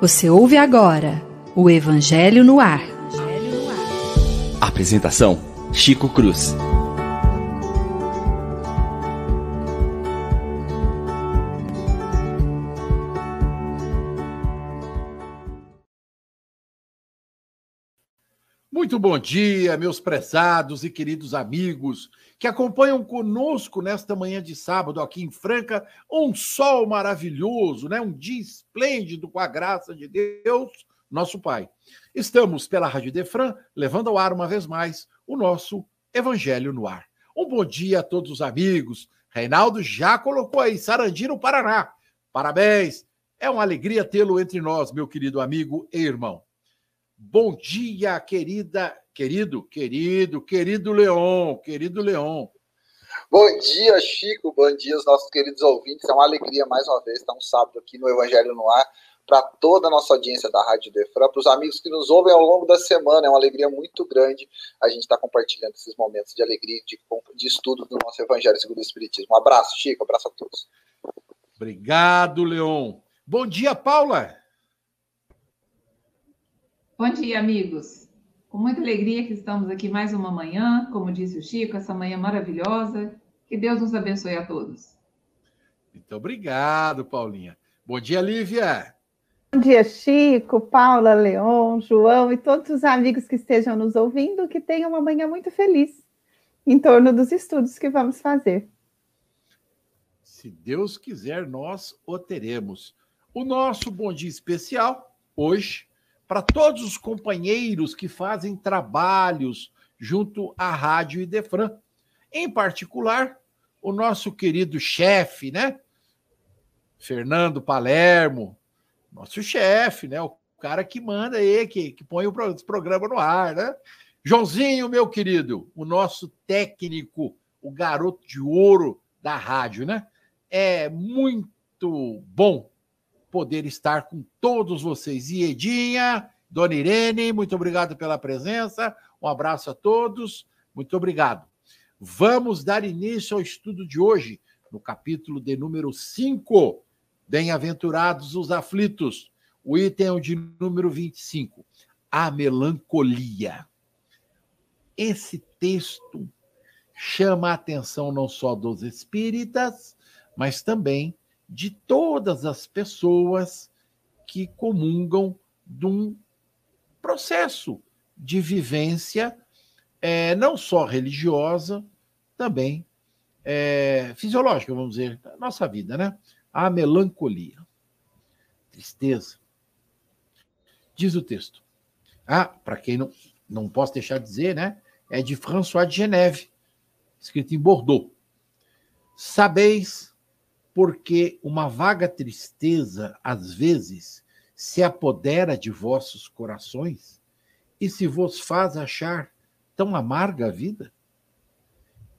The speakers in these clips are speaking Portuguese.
Você ouve agora o Evangelho no Ar. Apresentação: Chico Cruz. Muito bom dia, meus prezados e queridos amigos que acompanham conosco nesta manhã de sábado aqui em Franca, um sol maravilhoso, né? Um dia esplêndido com a graça de Deus, nosso Pai. Estamos pela Rádio Defran levando ao ar uma vez mais o nosso Evangelho no ar. Um bom dia a todos os amigos. Reinaldo já colocou aí Sarandino, Paraná. Parabéns. É uma alegria tê-lo entre nós, meu querido amigo e irmão. Bom dia, querida, querido, querido, querido Leon, querido Leon. Bom dia, Chico. Bom dia, os nossos queridos ouvintes. É uma alegria mais uma vez estar um sábado aqui no Evangelho no Ar para toda a nossa audiência da Rádio Defran, para os amigos que nos ouvem ao longo da semana. É uma alegria muito grande a gente estar compartilhando esses momentos de alegria de, de estudo do nosso Evangelho segundo o Espiritismo. Um abraço, Chico. Um abraço a todos. Obrigado, Leon. Bom dia, Paula. Bom dia, amigos. Com muita alegria que estamos aqui mais uma manhã, como disse o Chico, essa manhã maravilhosa. Que Deus nos abençoe a todos. Muito obrigado, Paulinha. Bom dia, Lívia. Bom dia, Chico, Paula, Leon, João e todos os amigos que estejam nos ouvindo, que tenham uma manhã muito feliz em torno dos estudos que vamos fazer. Se Deus quiser, nós o teremos. O nosso bom dia especial, hoje, para todos os companheiros que fazem trabalhos junto à Rádio Idefran. Em particular, o nosso querido chefe, né? Fernando Palermo, nosso chefe, né? O cara que manda aí, que, que põe o programa no ar, né? Joãozinho, meu querido, o nosso técnico, o garoto de ouro da rádio, né? É muito bom poder estar com todos vocês. E Edinha, Dona Irene, muito obrigado pela presença. Um abraço a todos. Muito obrigado. Vamos dar início ao estudo de hoje, no capítulo de número 5. Bem-aventurados os aflitos. O item é de número 25. A melancolia. Esse texto chama a atenção não só dos espíritas, mas também de todas as pessoas que comungam de um processo de vivência, é, não só religiosa, também é, fisiológica, vamos dizer, da nossa vida, né? A melancolia, tristeza. Diz o texto. Ah, para quem não, não posso deixar de dizer, né? É de François de Geneve, escrito em Bordeaux. Sabeis porque uma vaga tristeza, às vezes, se apodera de vossos corações e se vos faz achar tão amarga a vida?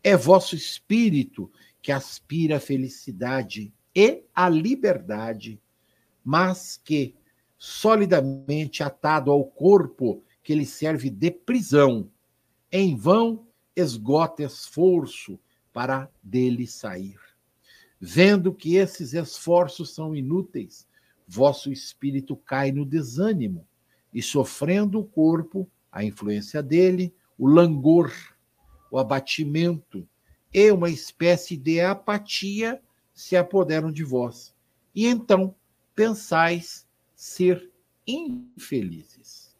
É vosso espírito que aspira à felicidade e à liberdade, mas que, solidamente atado ao corpo que lhe serve de prisão, em vão esgota esforço para dele sair. Vendo que esses esforços são inúteis, vosso espírito cai no desânimo, e sofrendo o corpo, a influência dele, o langor, o abatimento e uma espécie de apatia se apoderam de vós. E então pensais ser infelizes.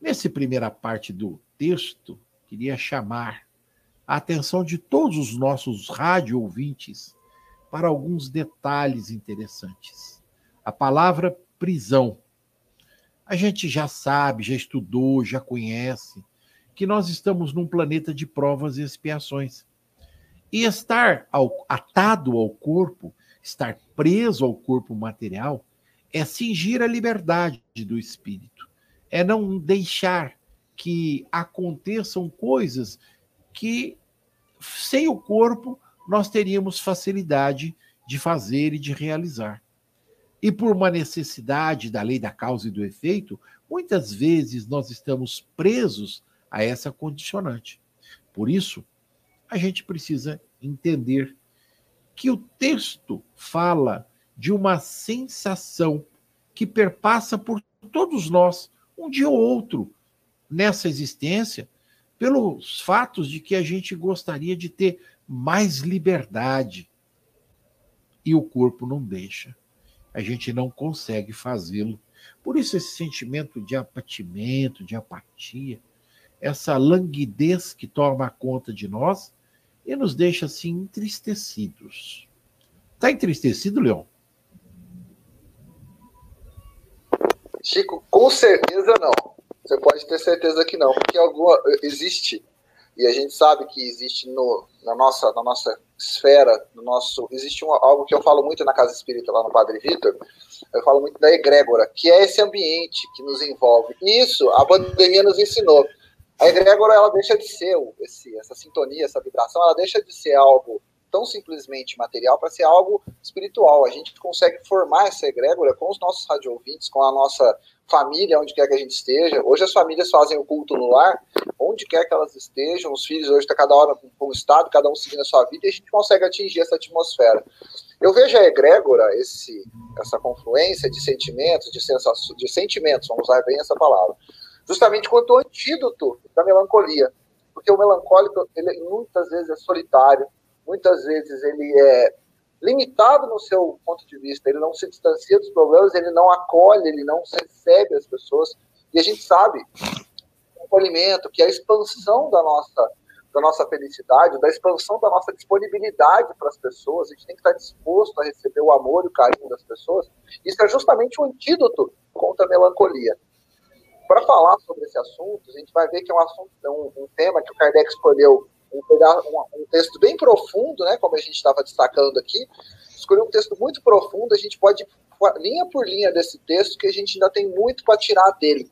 Nessa primeira parte do texto, queria chamar a atenção de todos os nossos rádio ouvintes para alguns detalhes interessantes. A palavra prisão. A gente já sabe, já estudou, já conhece que nós estamos num planeta de provas e expiações. E estar ao, atado ao corpo, estar preso ao corpo material, é cingir a liberdade do espírito, é não deixar que aconteçam coisas que sem o corpo nós teríamos facilidade de fazer e de realizar. E por uma necessidade da lei da causa e do efeito, muitas vezes nós estamos presos a essa condicionante. Por isso, a gente precisa entender que o texto fala de uma sensação que perpassa por todos nós, um dia ou outro, nessa existência, pelos fatos de que a gente gostaria de ter mais liberdade. E o corpo não deixa. A gente não consegue fazê-lo. Por isso, esse sentimento de apatimento, de apatia, essa languidez que toma conta de nós e nos deixa assim entristecidos. Está entristecido, Leon? Chico, com certeza não. Você pode ter certeza que não, porque alguma existe e a gente sabe que existe no, na nossa na nossa esfera, no nosso existe um, algo que eu falo muito na casa espírita lá no Padre Vitor. Eu falo muito da egrégora, que é esse ambiente que nos envolve. E isso a pandemia nos ensinou. A egrégora ela deixa de ser esse, essa sintonia, essa vibração, ela deixa de ser algo tão simplesmente material para ser algo espiritual. A gente consegue formar essa egrégora com os nossos radiovintes, com a nossa família, onde quer que a gente esteja. Hoje as famílias fazem o culto no lar, onde quer que elas estejam. Os filhos hoje estão tá cada hora com um estado, cada um seguindo a sua vida, e a gente consegue atingir essa atmosfera. Eu vejo a egrégora, esse, essa confluência de sentimentos, de sensações, de sentimentos, vamos usar bem essa palavra, justamente quanto antídoto da melancolia. Porque o melancólico, ele muitas vezes é solitário, muitas vezes ele é limitado no seu ponto de vista, ele não se distancia dos problemas, ele não acolhe, ele não recebe as pessoas. E a gente sabe o acolhimento, que a expansão da nossa da nossa felicidade, da expansão da nossa disponibilidade para as pessoas, a gente tem que estar disposto a receber o amor e o carinho das pessoas. Isso é justamente o um antídoto contra a melancolia. Para falar sobre esse assunto, a gente vai ver que é um, assunto, um, um tema que o Kardec escolheu Pegar um, um texto bem profundo, né, como a gente estava destacando aqui, escolher um texto muito profundo, a gente pode linha por linha desse texto que a gente ainda tem muito para tirar dele.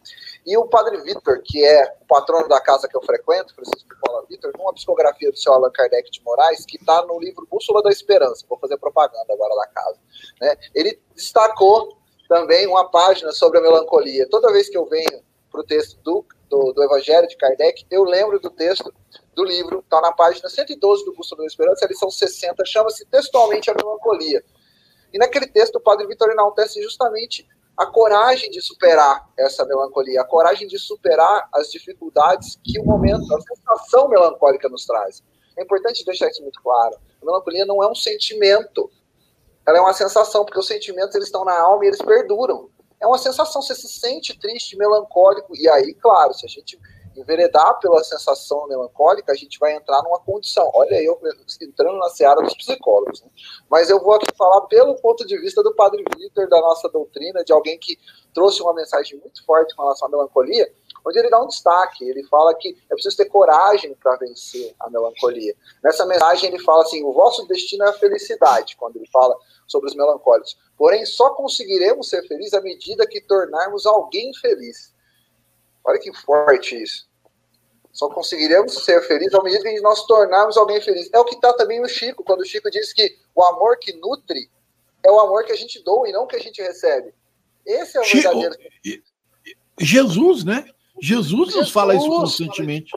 E o Padre Vitor, que é o patrono da casa que eu frequento, Francisco Paula Vitor, uma psicografia do seu Allan Kardec de Moraes, que está no livro Bússola da Esperança, vou fazer propaganda agora da casa. Né? Ele destacou também uma página sobre a melancolia. Toda vez que eu venho para o texto do, do, do Evangelho de Kardec, eu lembro do texto do livro, está na página 112 do Bússola da Esperança, a lição 60, chama-se textualmente a melancolia. E naquele texto, o padre Vitorino enaltece justamente a coragem de superar essa melancolia, a coragem de superar as dificuldades que o momento, a sensação melancólica nos traz. É importante deixar isso muito claro. A melancolia não é um sentimento, ela é uma sensação, porque os sentimentos eles estão na alma e eles perduram. É uma sensação, você se sente triste, melancólico, e aí, claro, se a gente enveredar pela sensação melancólica, a gente vai entrar numa condição. Olha, eu entrando na seara dos psicólogos. Né? Mas eu vou aqui falar pelo ponto de vista do Padre Vitor, da nossa doutrina, de alguém que trouxe uma mensagem muito forte com relação à melancolia, onde ele dá um destaque. Ele fala que é preciso ter coragem para vencer a melancolia. Nessa mensagem, ele fala assim: o vosso destino é a felicidade, quando ele fala sobre os melancólicos. Porém, só conseguiremos ser felizes à medida que tornarmos alguém feliz. Olha que forte isso. Só conseguiremos ser felizes ao medida que nós tornarmos alguém feliz. É o que está também no Chico, quando o Chico diz que o amor que nutre é o amor que a gente doa e não que a gente recebe. Esse é o Chico, verdadeiro. Jesus, né? Jesus, Jesus nos fala isso constantemente.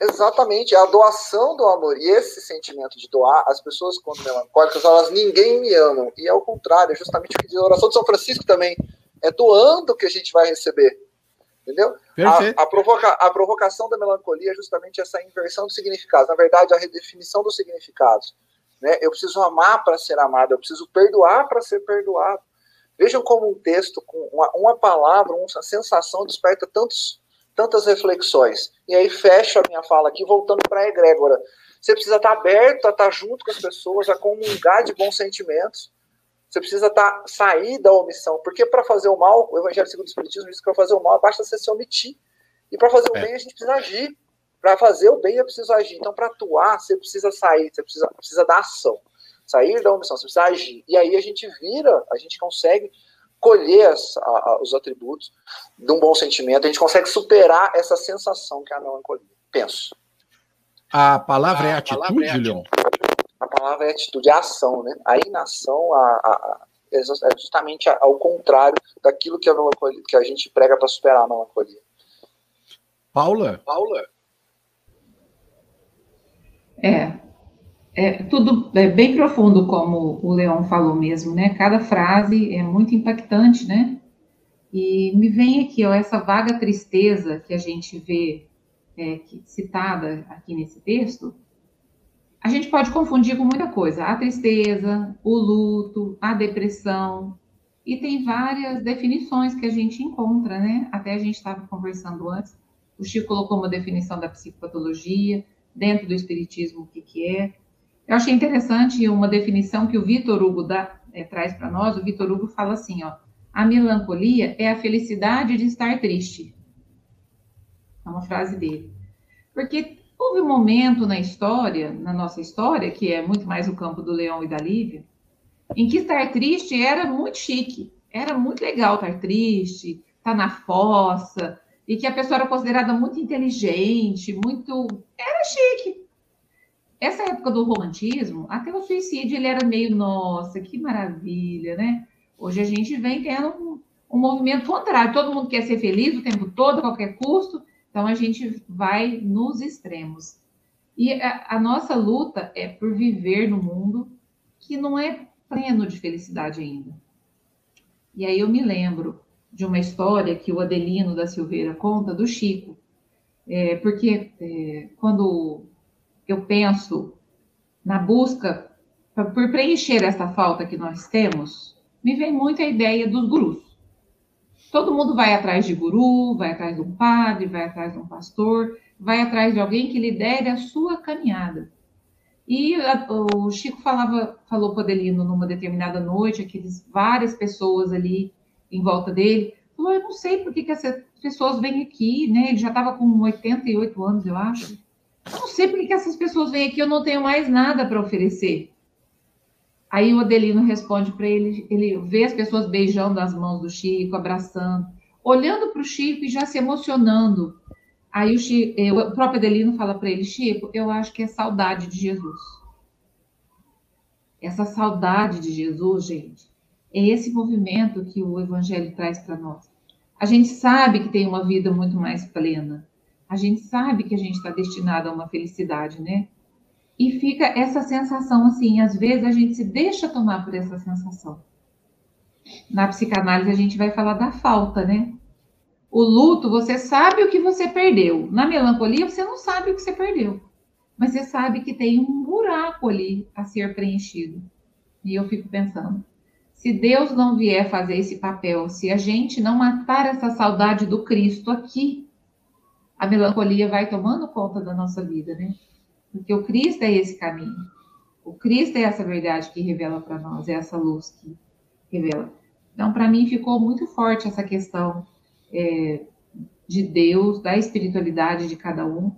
Exatamente, a doação do amor. E esse sentimento de doar, as pessoas, quando melancólicas, elas ninguém me amam. E é o contrário, é justamente o que diz a oração de São Francisco também. É doando que a gente vai receber. Entendeu? A, a, provoca, a provocação da melancolia é justamente essa inversão de significados. Na verdade, a redefinição dos significados. Né? Eu preciso amar para ser amado, eu preciso perdoar para ser perdoado. Vejam como um texto, com uma, uma palavra, uma sensação desperta tantos, tantas reflexões. E aí fecho a minha fala aqui, voltando para a egrégora. Você precisa estar aberto a estar junto com as pessoas, a comungar de bons sentimentos, você precisa tá, sair da omissão. Porque para fazer o mal, o Evangelho segundo o Espiritismo diz que para fazer o mal basta você se omitir. E para fazer o é. bem a gente precisa agir. Para fazer o bem eu preciso agir. Então, para atuar, você precisa sair, você precisa, precisa dar ação. Sair da omissão, você precisa agir. E aí a gente vira, a gente consegue colher as, a, a, os atributos de um bom sentimento, a gente consegue superar essa sensação que é a melancolia. Penso. A palavra é a é atitude, é Leon? A palavra é atitude, é ação, né? A inação a, a, a, é, é justamente ao contrário daquilo que a, melancolia, que a gente prega para superar a melancolia. Paula? Paula? É. É tudo é bem profundo, como o Leão falou mesmo, né? Cada frase é muito impactante, né? E me vem aqui, ó, essa vaga tristeza que a gente vê é, que, citada aqui nesse texto, a gente pode confundir com muita coisa. A tristeza, o luto, a depressão. E tem várias definições que a gente encontra, né? Até a gente estava conversando antes. O Chico colocou uma definição da psicopatologia, dentro do espiritismo, o que, que é. Eu achei interessante uma definição que o Vitor Hugo dá, é, traz para nós. O Vitor Hugo fala assim, ó. A melancolia é a felicidade de estar triste. É uma frase dele. Porque Houve um momento na história, na nossa história, que é muito mais o campo do Leão e da Lívia, em que estar triste era muito chique, era muito legal estar triste, estar na fossa, e que a pessoa era considerada muito inteligente, muito. Era chique. Essa época do romantismo, até o suicídio, ele era meio, nossa, que maravilha, né? Hoje a gente vem tendo um, um movimento contrário, todo mundo quer ser feliz o tempo todo, a qualquer custo, então, a gente vai nos extremos. E a, a, nossa luta é por viver no mundo que não é pleno de felicidade ainda. E aí eu me lembro de uma história que o Adelino da Silveira conta do Chico, é, porque é, quando eu penso na busca por preencher essa falta que nós temos, me vem muito a ideia dos gurus. Todo mundo vai atrás de guru, vai atrás de um padre, vai atrás de um pastor, vai atrás de alguém que lidere a sua caminhada. E o Chico falava, falou Adelino numa determinada noite, aqueles várias pessoas ali em volta dele, falou: Eu não sei por que, que essas pessoas vêm aqui, né? Ele já estava com 88 anos, eu acho. Eu não sei por que, que essas pessoas vêm aqui, eu não tenho mais nada para oferecer. Aí o Adelino responde para ele, ele vê as pessoas beijando as mãos do Chico, abraçando, olhando para o Chico e já se emocionando. Aí o, Chico, eh, o próprio Adelino fala para ele, Chico, eu acho que é saudade de Jesus. Essa saudade de Jesus, gente, é esse movimento que o Evangelho traz para nós. A gente sabe que tem uma vida muito mais plena. A gente sabe que a gente está destinado a uma felicidade, né? E fica essa sensação assim, às vezes a gente se deixa tomar por essa sensação. Na psicanálise a gente vai falar da falta, né? O luto, você sabe o que você perdeu. Na melancolia, você não sabe o que você perdeu. Mas você sabe que tem um buraco ali a ser preenchido. E eu fico pensando, se Deus não vier fazer esse papel, se a gente não matar essa saudade do Cristo aqui, a melancolia vai tomando conta da nossa vida, né? Porque o Cristo é esse caminho. O Cristo é essa verdade que revela para nós, é essa luz que revela. Então, para mim, ficou muito forte essa questão é, de Deus, da espiritualidade de cada um.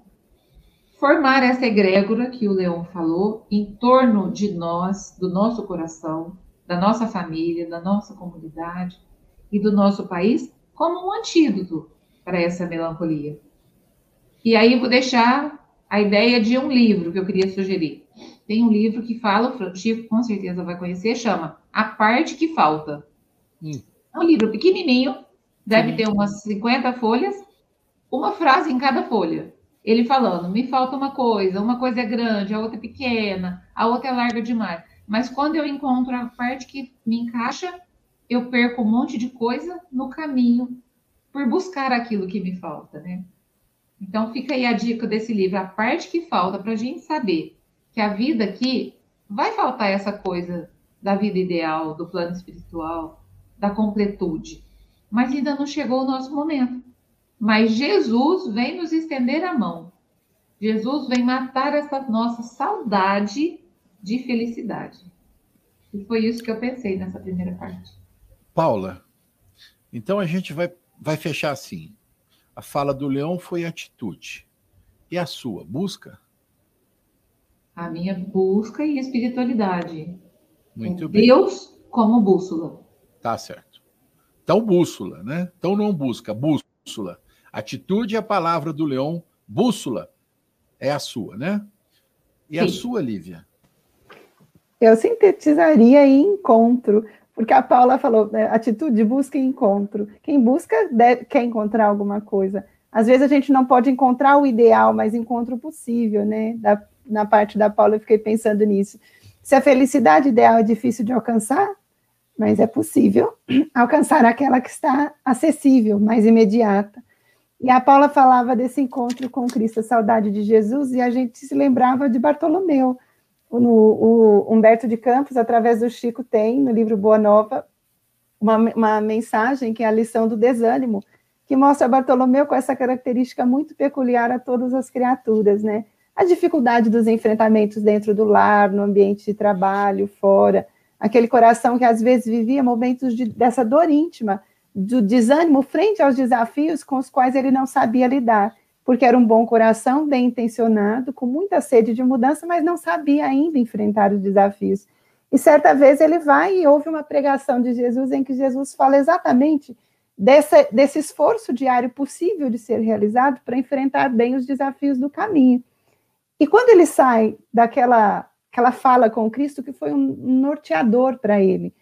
Formar essa egrégora que o Leão falou em torno de nós, do nosso coração, da nossa família, da nossa comunidade e do nosso país, como um antídoto para essa melancolia. E aí vou deixar a ideia de um livro que eu queria sugerir. Tem um livro que fala, o Chico com certeza vai conhecer, chama A Parte que Falta. Hum. É um livro pequenininho, deve Sim. ter umas 50 folhas, uma frase em cada folha. Ele falando, me falta uma coisa, uma coisa é grande, a outra é pequena, a outra é larga demais. Mas quando eu encontro a parte que me encaixa, eu perco um monte de coisa no caminho por buscar aquilo que me falta, né? Então, fica aí a dica desse livro, a parte que falta para a gente saber que a vida aqui vai faltar essa coisa da vida ideal, do plano espiritual, da completude. Mas ainda não chegou o nosso momento. Mas Jesus vem nos estender a mão. Jesus vem matar essa nossa saudade de felicidade. E foi isso que eu pensei nessa primeira parte. Paula, então a gente vai, vai fechar assim. A fala do leão foi atitude. E a sua? Busca? A minha busca e espiritualidade. Muito bem. Deus como bússola. Tá certo. Então, bússola, né? Então, não busca, bússola. Atitude é a palavra do leão, bússola é a sua, né? E Sim. a sua, Lívia? Eu sintetizaria em encontro, porque a Paula falou, né, atitude, busca e encontro. Quem busca deve, quer encontrar alguma coisa. Às vezes a gente não pode encontrar o ideal, mas encontra o possível, né? Da, na parte da Paula, eu fiquei pensando nisso. Se a felicidade ideal é difícil de alcançar, mas é possível alcançar aquela que está acessível, mais imediata. E a Paula falava desse encontro com Cristo, a saudade de Jesus, e a gente se lembrava de Bartolomeu. O, o Humberto de Campos, através do Chico, tem no livro Boa Nova uma, uma mensagem que é a lição do desânimo, que mostra Bartolomeu com essa característica muito peculiar a todas as criaturas, né? A dificuldade dos enfrentamentos dentro do lar, no ambiente de trabalho, fora, aquele coração que às vezes vivia momentos de, dessa dor íntima, do desânimo frente aos desafios com os quais ele não sabia lidar, porque era um bom coração, bem intencionado, com muita sede de mudança, mas não sabia ainda enfrentar os desafios. E certa vez ele vai e ouve uma pregação de Jesus em que Jesus fala exatamente dessa, desse esforço diário possível de ser realizado para enfrentar bem os desafios do caminho. E quando ele sai daquela aquela fala com Cristo, que foi um norteador para ele,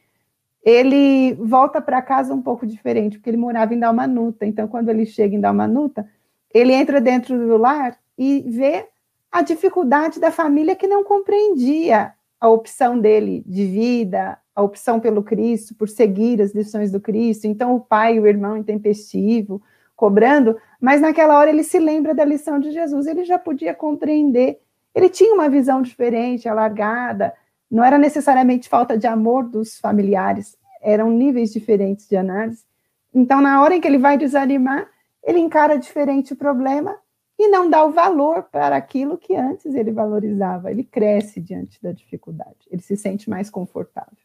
ele volta para casa um pouco diferente, porque ele morava em Dalmanuta. Então, quando ele chega em Dalmanuta, ele entra dentro do lar e vê a dificuldade da família que não compreendia a opção dele de vida, a opção pelo Cristo, por seguir as lições do Cristo. Então, o pai e o irmão intempestivo, cobrando, mas naquela hora ele se lembra da lição de Jesus, ele já podia compreender. Ele tinha uma visão diferente, alargada, não era necessariamente falta de amor dos familiares, eram níveis diferentes de análise. Então, na hora em que ele vai desanimar, ele encara diferente o problema e não dá o valor para aquilo que antes ele valorizava. Ele cresce diante da dificuldade, ele se sente mais confortável.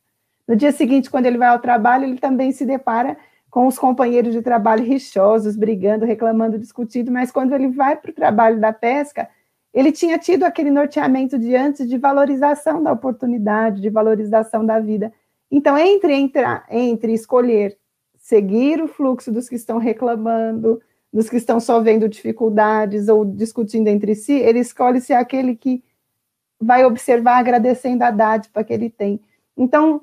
No dia seguinte, quando ele vai ao trabalho, ele também se depara com os companheiros de trabalho rixosos, brigando, reclamando, discutindo, mas quando ele vai para o trabalho da pesca, ele tinha tido aquele norteamento de antes de valorização da oportunidade, de valorização da vida. Então, entre, entrar, entre escolher seguir o fluxo dos que estão reclamando, dos que estão só vendo dificuldades ou discutindo entre si, ele escolhe ser aquele que vai observar agradecendo a dádiva que ele tem. Então,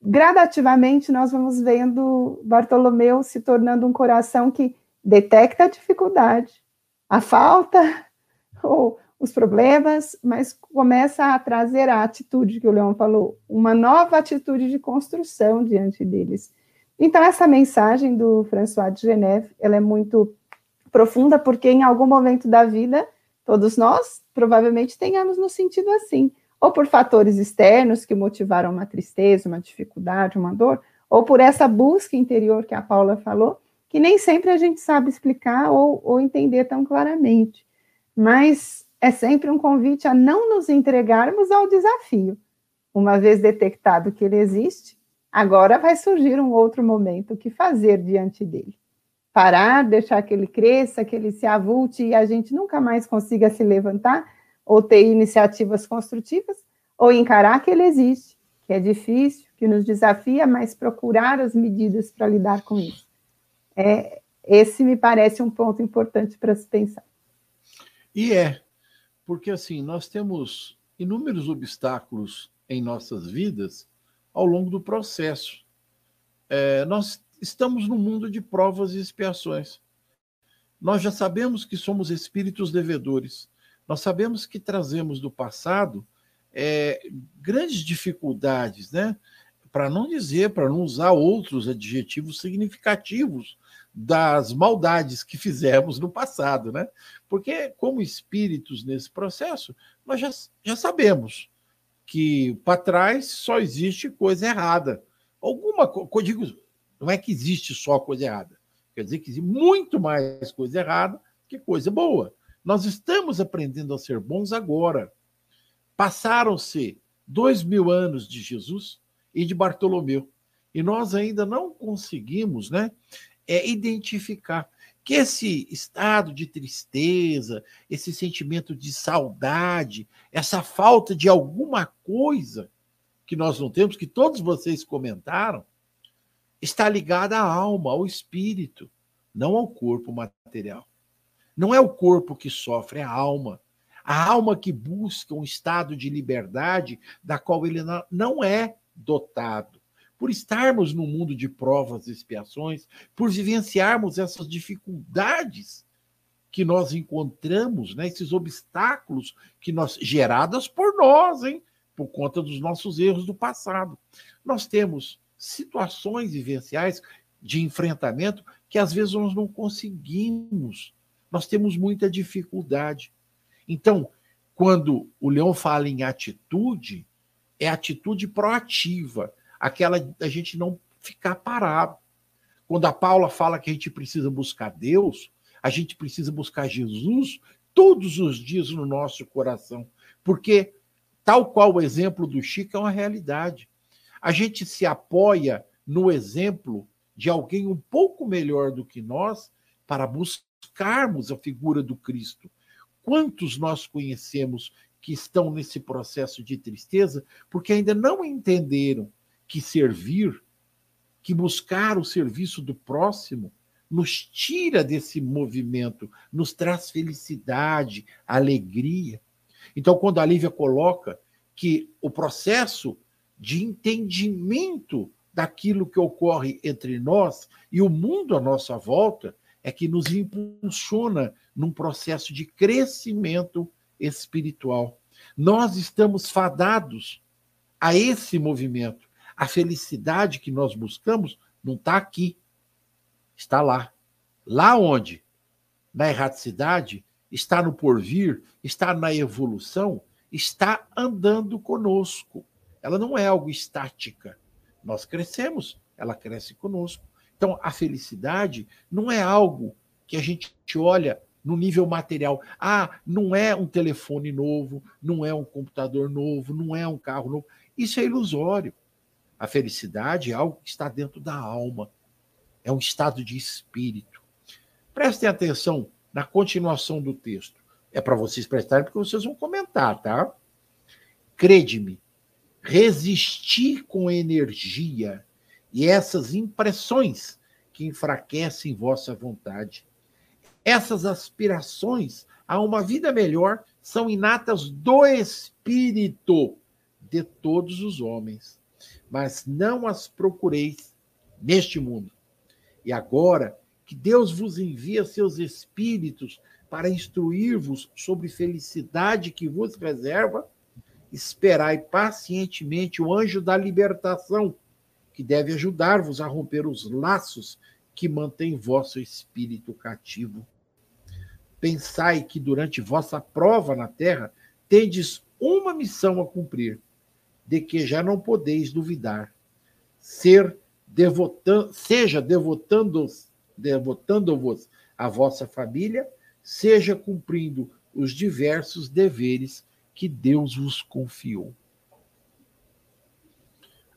gradativamente, nós vamos vendo Bartolomeu se tornando um coração que detecta a dificuldade, a falta ou os problemas, mas começa a trazer a atitude que o Leão falou, uma nova atitude de construção diante deles. Então, essa mensagem do François de Geneve, ela é muito profunda, porque em algum momento da vida, todos nós provavelmente tenhamos no sentido assim, ou por fatores externos que motivaram uma tristeza, uma dificuldade, uma dor, ou por essa busca interior que a Paula falou, que nem sempre a gente sabe explicar ou, ou entender tão claramente. Mas é sempre um convite a não nos entregarmos ao desafio. Uma vez detectado que ele existe, agora vai surgir um outro momento, o que fazer diante dele parar, deixar que ele cresça, que ele se avulte e a gente nunca mais consiga se levantar ou ter iniciativas construtivas, ou encarar que ele existe, que é difícil, que nos desafia, mas procurar as medidas para lidar com isso. É, esse me parece um ponto importante para se pensar. E é, porque assim, nós temos inúmeros obstáculos em nossas vidas ao longo do processo. É, nós estamos no mundo de provas e expiações. Nós já sabemos que somos espíritos devedores. Nós sabemos que trazemos do passado é, grandes dificuldades, né? Para não dizer, para não usar outros adjetivos significativos das maldades que fizemos no passado, né? Porque, como espíritos nesse processo, nós já, já sabemos que para trás só existe coisa errada. Alguma coisa, digo, não é que existe só coisa errada. Quer dizer que existe muito mais coisa errada que coisa boa. Nós estamos aprendendo a ser bons agora. Passaram-se dois mil anos de Jesus e de Bartolomeu. E nós ainda não conseguimos né, é, identificar que esse estado de tristeza, esse sentimento de saudade, essa falta de alguma coisa que nós não temos, que todos vocês comentaram, está ligada à alma, ao espírito, não ao corpo material. Não é o corpo que sofre, é a alma. A alma que busca um estado de liberdade da qual ele não é dotado. Por estarmos no mundo de provas e expiações, por vivenciarmos essas dificuldades que nós encontramos, né, esses obstáculos que nós geradas por nós, hein, por conta dos nossos erros do passado. Nós temos situações vivenciais de enfrentamento que às vezes nós não conseguimos. Nós temos muita dificuldade. Então, quando o Leão fala em atitude, é atitude proativa, aquela da gente não ficar parado. Quando a Paula fala que a gente precisa buscar Deus, a gente precisa buscar Jesus todos os dias no nosso coração, porque tal qual o exemplo do Chico é uma realidade. A gente se apoia no exemplo de alguém um pouco melhor do que nós para buscarmos a figura do Cristo. Quantos nós conhecemos que estão nesse processo de tristeza porque ainda não entenderam que servir, que buscar o serviço do próximo, nos tira desse movimento, nos traz felicidade, alegria. Então, quando a Lívia coloca que o processo de entendimento daquilo que ocorre entre nós e o mundo à nossa volta é que nos impulsiona num processo de crescimento espiritual. Nós estamos fadados a esse movimento. A felicidade que nós buscamos não está aqui, está lá. Lá onde? Na erraticidade, está no porvir, está na evolução, está andando conosco. Ela não é algo estática. Nós crescemos, ela cresce conosco. Então, a felicidade não é algo que a gente olha no nível material. Ah, não é um telefone novo, não é um computador novo, não é um carro novo. Isso é ilusório. A felicidade é algo que está dentro da alma, é um estado de espírito. Prestem atenção na continuação do texto. É para vocês prestarem, porque vocês vão comentar, tá? Crede-me, resistir com energia e essas impressões que enfraquecem vossa vontade. Essas aspirações a uma vida melhor são inatas do espírito de todos os homens, mas não as procureis neste mundo. E agora que Deus vos envia seus espíritos para instruir-vos sobre felicidade que vos reserva, esperai pacientemente o anjo da libertação, que deve ajudar-vos a romper os laços que mantêm vosso espírito cativo. Pensai que durante vossa prova na terra tendes uma missão a cumprir, de que já não podeis duvidar. Ser seja devotando-vos devotando à vossa família, seja cumprindo os diversos deveres que Deus vos confiou.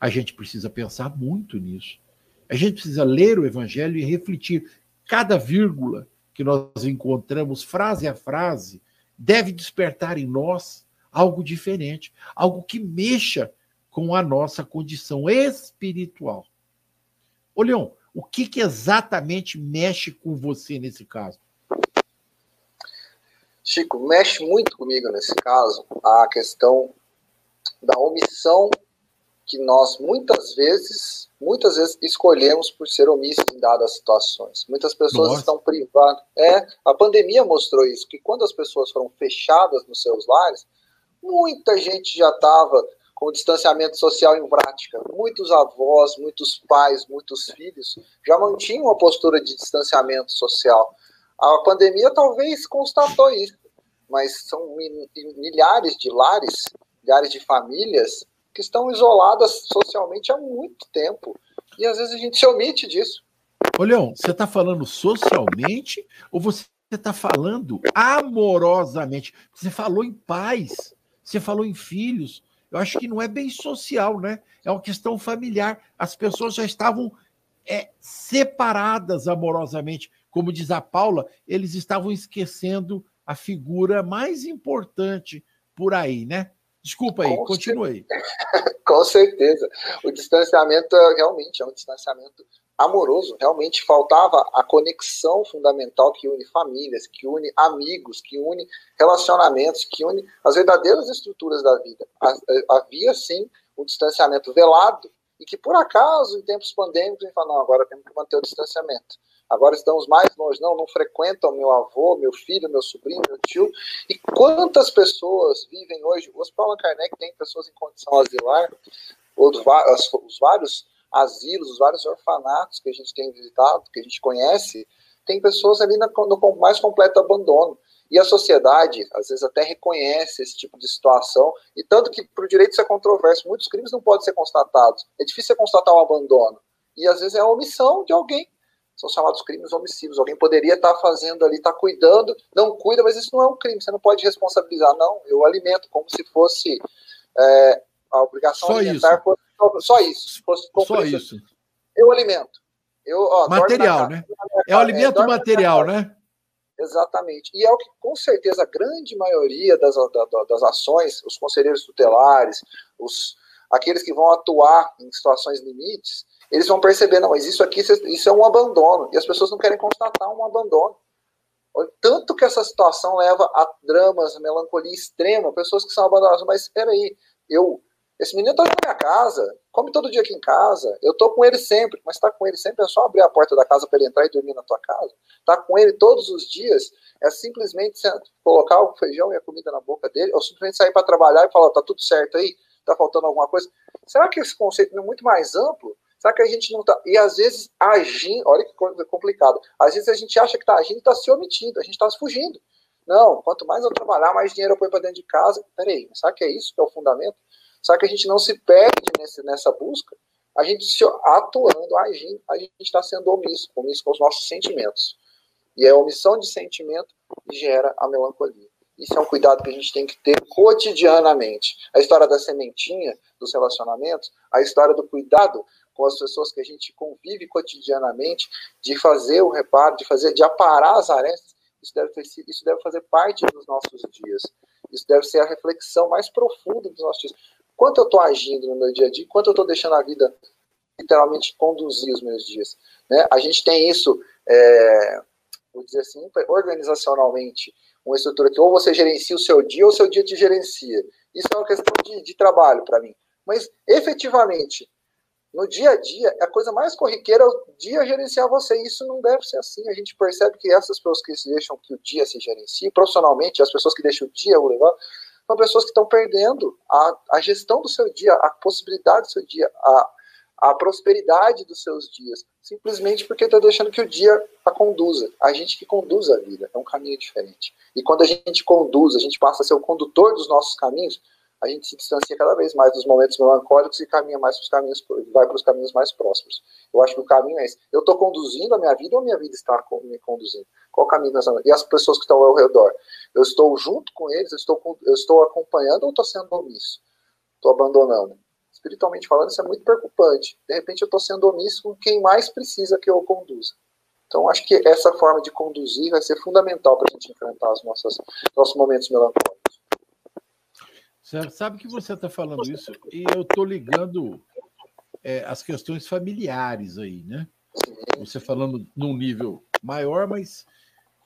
A gente precisa pensar muito nisso. A gente precisa ler o Evangelho e refletir. Cada vírgula que nós encontramos, frase a frase, deve despertar em nós algo diferente, algo que mexa com a nossa condição espiritual. Ô, Leon, o que, que exatamente mexe com você nesse caso? Chico, mexe muito comigo nesse caso a questão da omissão que nós muitas vezes, muitas vezes escolhemos por ser omissos em dadas situações. Muitas pessoas Nossa. estão privadas. É, a pandemia mostrou isso, que quando as pessoas foram fechadas nos seus lares, muita gente já estava com o distanciamento social em prática. Muitos avós, muitos pais, muitos filhos já mantinham uma postura de distanciamento social. A pandemia talvez constatou isso, mas são milhares de lares, milhares de famílias que estão isoladas socialmente há muito tempo. E às vezes a gente se omite disso. Ô, Leon, você está falando socialmente ou você está falando amorosamente? Você falou em pais, você falou em filhos. Eu acho que não é bem social, né? É uma questão familiar. As pessoas já estavam é, separadas amorosamente. Como diz a Paula, eles estavam esquecendo a figura mais importante por aí, né? Desculpa aí, Com continue aí. Com certeza. O distanciamento realmente é um distanciamento amoroso. Realmente faltava a conexão fundamental que une famílias, que une amigos, que une relacionamentos, que une as verdadeiras estruturas da vida. Eh, havia, sim, um distanciamento velado e que, por acaso, em tempos pandêmicos, a gente fala, não, agora temos que manter o distanciamento. agora estamos mais longe, não, não frequentam meu avô, meu filho, meu sobrinho, meu tio. E quantas pessoas vivem hoje? O Hospital Allan Kardec tem pessoas em condição asilar, os, os vários asilos, os vários orfanatos que a gente tem visitado, que a gente conhece, tem pessoas ali no, no mais completo abandono. E a sociedade, às vezes, até reconhece esse tipo de situação, e tanto que, para o direito, isso é controverso. Muitos crimes não podem ser constatados. É difícil constatar o abandono. E, às vezes, é a omissão de alguém. São chamados crimes omissivos. Alguém poderia estar fazendo ali, estar cuidando, não cuida, mas isso não é um crime. Você não pode responsabilizar, não. Eu alimento como se fosse é, a obrigação só alimentar. Isso. Só isso. Fosse só isso. Eu alimento. Eu, ó, material, né? É o alimento é, material, né? Exatamente. E é o que, com certeza, a grande maioria das, das ações, os conselheiros tutelares, os, aqueles que vão atuar em situações limites, eles vão perceber, não, mas isso aqui isso é um abandono. E as pessoas não querem constatar um abandono. Tanto que essa situação leva a dramas, melancolia extrema, pessoas que são abandonadas. Mas espera aí, eu esse menino tá na minha casa, come todo dia aqui em casa, eu tô com ele sempre, mas tá com ele sempre é só abrir a porta da casa para ele entrar e dormir na tua casa. Tá com ele todos os dias, é simplesmente colocar o feijão e a comida na boca dele, ou simplesmente sair para trabalhar e falar, tá tudo certo aí? Tá faltando alguma coisa? Será que esse conceito não é muito mais amplo? Será que a gente não tá. E às vezes agindo, olha que coisa complicada. Às vezes a gente acha que tá agindo e tá se omitindo, a gente tá se fugindo. Não, quanto mais eu trabalhar, mais dinheiro eu ponho para dentro de casa. Peraí, será que é isso que é o fundamento? Só que a gente não se perde nesse, nessa busca, a gente se atuando, agindo, a gente está sendo omisso, omisso com os nossos sentimentos. E a omissão de sentimento gera a melancolia. Isso é um cuidado que a gente tem que ter cotidianamente. A história da sementinha dos relacionamentos, a história do cuidado com as pessoas que a gente convive cotidianamente, de fazer o reparo, de fazer, de aparar as arestas, isso deve, ter, isso deve fazer parte dos nossos dias. Isso deve ser a reflexão mais profunda dos nossos dias quanto eu estou agindo no meu dia a dia, quanto eu estou deixando a vida literalmente conduzir os meus dias. Né? A gente tem isso, é, vou dizer assim, organizacionalmente, uma estrutura que ou você gerencia o seu dia ou o seu dia te gerencia. Isso é uma questão de, de trabalho para mim. Mas, efetivamente, no dia a dia, a coisa mais corriqueira é o dia gerenciar você. Isso não deve ser assim. A gente percebe que essas pessoas que deixam que o dia se gerencie, profissionalmente, as pessoas que deixam o dia o levar, são pessoas que estão perdendo a, a gestão do seu dia, a possibilidade do seu dia, a, a prosperidade dos seus dias, simplesmente porque está deixando que o dia a conduza. A gente que conduz a vida, é um caminho diferente. E quando a gente conduz, a gente passa a ser o condutor dos nossos caminhos, a gente se distancia cada vez mais dos momentos melancólicos e caminha mais para os caminhos, vai para os caminhos mais próximos. Eu acho que o caminho é esse. Eu estou conduzindo a minha vida ou a minha vida está me conduzindo? Qual caminho nessa E as pessoas que estão ao redor? Eu estou junto com eles? Eu estou, eu estou acompanhando ou estou sendo omisso? Estou abandonando? Espiritualmente falando, isso é muito preocupante. De repente, eu estou sendo omisso com quem mais precisa que eu conduza. Então, acho que essa forma de conduzir vai ser fundamental para a gente enfrentar os nossos, nossos momentos melancólicos. Você sabe que você está falando isso e eu estou ligando é, as questões familiares aí, né? Você falando num nível maior, mas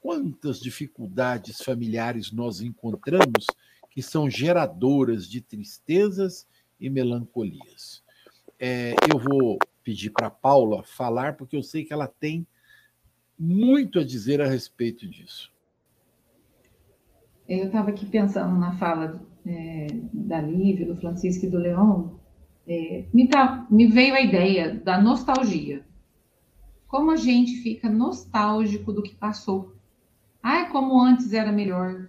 quantas dificuldades familiares nós encontramos que são geradoras de tristezas e melancolias. É, eu vou pedir para Paula falar, porque eu sei que ela tem muito a dizer a respeito disso. Eu estava aqui pensando na fala é, da Lívia, do Francisco e do Leão, é, me, tá, me veio a ideia da nostalgia. Como a gente fica nostálgico do que passou. Ai, como antes era melhor.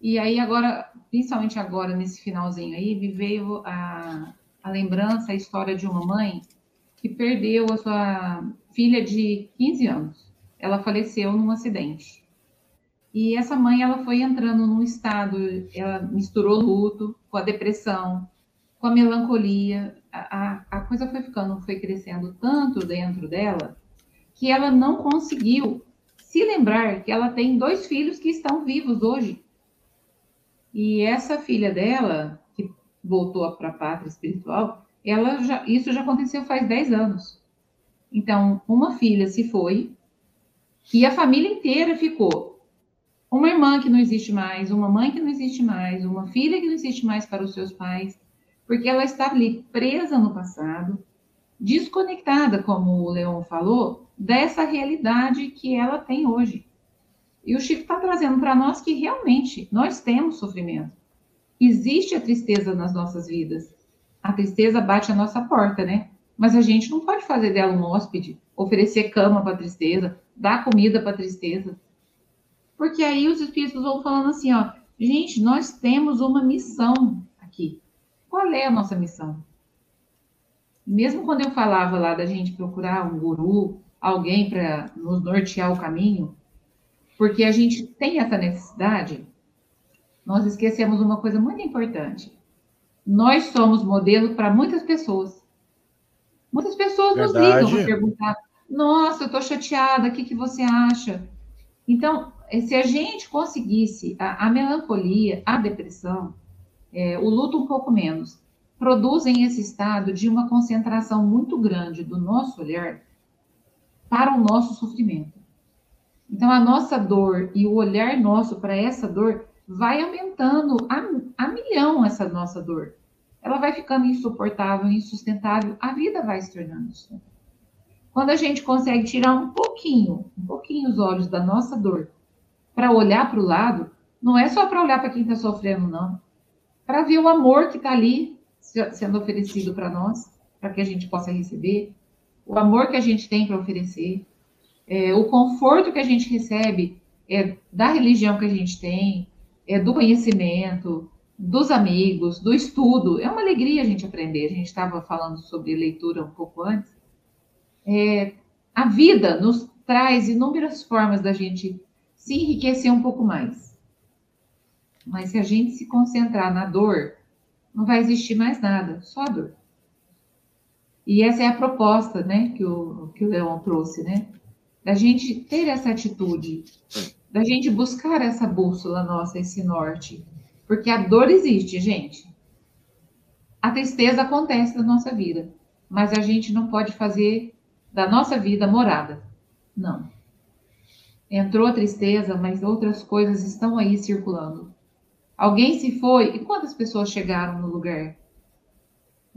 E aí agora, principalmente agora, nesse finalzinho aí, me veio a, a lembrança, a história de uma mãe que perdeu a sua filha de 15 anos. Ela faleceu num acidente. E essa mãe, ela foi entrando num estado, ela misturou luto com a depressão, com a melancolia. A, a, a coisa foi ficando, foi crescendo tanto dentro dela, que ela não conseguiu se lembrar que ela tem dois filhos que estão vivos hoje. E essa filha dela, que voltou para a pátria espiritual, ela já, isso já aconteceu faz 10 anos. Então, uma filha se foi e a família inteira ficou uma irmã que não existe mais, uma mãe que não existe mais, uma filha que não existe mais para os seus pais, porque ela está ali presa no passado, desconectada, como o Leon falou, dessa realidade que ela tem hoje. E o Chico está trazendo para nós que realmente nós temos sofrimento. Existe a tristeza nas nossas vidas. A tristeza bate a nossa porta, né? Mas a gente não pode fazer dela um hóspede, oferecer cama para a tristeza, dar comida para a tristeza. Porque aí os espíritos vão falando assim, ó, gente, nós temos uma missão aqui. Qual é a nossa missão? Mesmo quando eu falava lá da gente procurar um guru, alguém para nos nortear o caminho, porque a gente tem essa necessidade, nós esquecemos uma coisa muito importante. Nós somos modelo para muitas pessoas. Muitas pessoas Verdade. nos ligam para perguntar: Nossa, eu estou chateada, o que, que você acha? Então, se a gente conseguisse a, a melancolia, a depressão, é, o luto um pouco menos, produzem esse estado de uma concentração muito grande do nosso olhar para o nosso sofrimento. Então, a nossa dor e o olhar nosso para essa dor vai aumentando a, a milhão essa nossa dor. Ela vai ficando insuportável, insustentável, a vida vai se tornando isso. Quando a gente consegue tirar um pouquinho, um pouquinho os olhos da nossa dor para olhar para o lado, não é só para olhar para quem está sofrendo, não. Para ver o amor que está ali sendo oferecido para nós, para que a gente possa receber, o amor que a gente tem para oferecer, é, o conforto que a gente recebe é, da religião que a gente tem, é, do conhecimento, dos amigos, do estudo. É uma alegria a gente aprender. A gente estava falando sobre leitura um pouco antes. É, a vida nos traz inúmeras formas da gente se enriquecer um pouco mais. Mas se a gente se concentrar na dor, não vai existir mais nada, só dor. E essa é a proposta, né, que o, que o Leon trouxe, né? da gente ter essa atitude, da gente buscar essa bússola nossa, esse norte. Porque a dor existe, gente. A tristeza acontece na nossa vida, mas a gente não pode fazer da nossa vida morada. Não. Entrou a tristeza, mas outras coisas estão aí circulando. Alguém se foi, e quantas pessoas chegaram no lugar?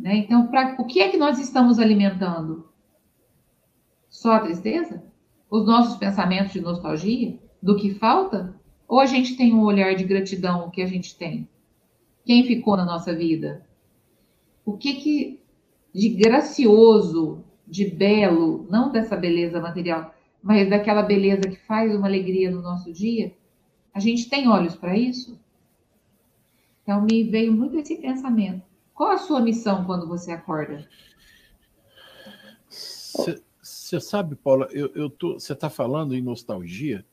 Né? Então, pra, o que é que nós estamos alimentando? Só a tristeza? os nossos pensamentos de nostalgia do que falta? Ou a gente tem um olhar de gratidão que a gente tem? Quem ficou na nossa vida? O que que de gracioso, de belo, não dessa beleza material, mas daquela beleza que faz uma alegria no nosso dia? A gente tem olhos para isso? Então me veio muito esse pensamento. Qual a sua missão quando você acorda? Você sabe, Paula, eu, eu tô, você está falando em nostalgia,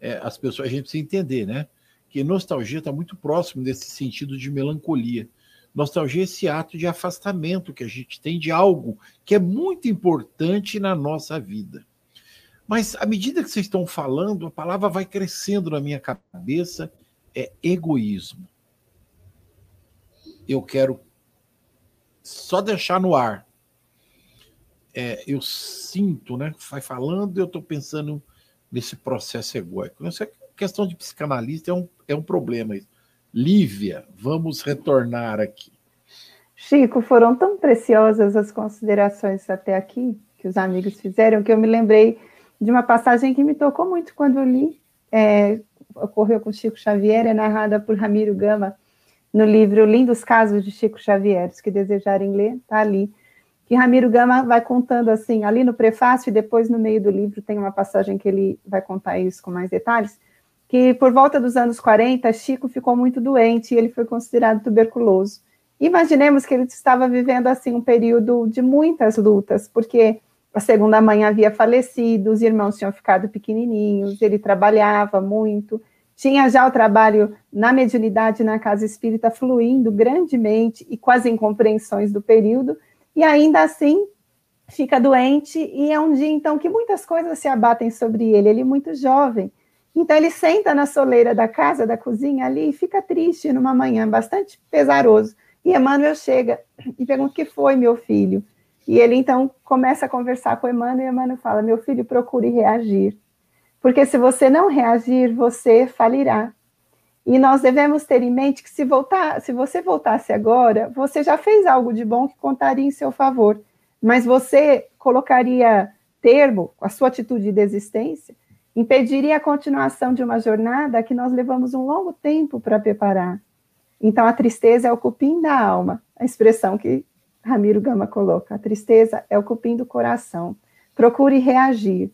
é, as pessoas, a gente precisa entender, né? Que nostalgia está muito próximo desse sentido de melancolia. Nostalgia é esse ato de afastamento que a gente tem de algo que é muito importante na nossa vida. Mas à medida que vocês estão falando, a palavra vai crescendo na minha cabeça, é egoísmo. Eu quero só deixar no ar é, eu sinto, né? Vai falando, eu estou pensando nesse processo egóico. Essa é questão de psicanalista é um, é um problema. Lívia, vamos retornar aqui. Chico, foram tão preciosas as considerações até aqui que os amigos fizeram que eu me lembrei de uma passagem que me tocou muito quando eu li. É, ocorreu com Chico Xavier, é narrada por Ramiro Gama no livro Lindos Casos de Chico Xavier. Os que desejarem ler, está ali que Ramiro Gama vai contando assim, ali no prefácio e depois no meio do livro tem uma passagem que ele vai contar isso com mais detalhes, que por volta dos anos 40, Chico ficou muito doente e ele foi considerado tuberculoso. Imaginemos que ele estava vivendo assim um período de muitas lutas, porque a segunda mãe havia falecido, os irmãos tinham ficado pequenininhos, ele trabalhava muito, tinha já o trabalho na mediunidade na casa espírita fluindo grandemente e com as incompreensões do período, e ainda assim fica doente, e é um dia então que muitas coisas se abatem sobre ele, ele é muito jovem. Então ele senta na soleira da casa, da cozinha ali, e fica triste numa manhã bastante pesaroso. E Emmanuel chega e pergunta o que foi, meu filho. E ele então começa a conversar com Emmanuel, e Emmanuel fala: Meu filho, procure reagir. Porque se você não reagir, você falirá. E nós devemos ter em mente que se voltar, se você voltasse agora, você já fez algo de bom que contaria em seu favor. mas você colocaria termo, a sua atitude de desistência, impediria a continuação de uma jornada que nós levamos um longo tempo para preparar. Então, a tristeza é o cupim da alma, a expressão que Ramiro Gama coloca. A tristeza é o cupim do coração. Procure reagir.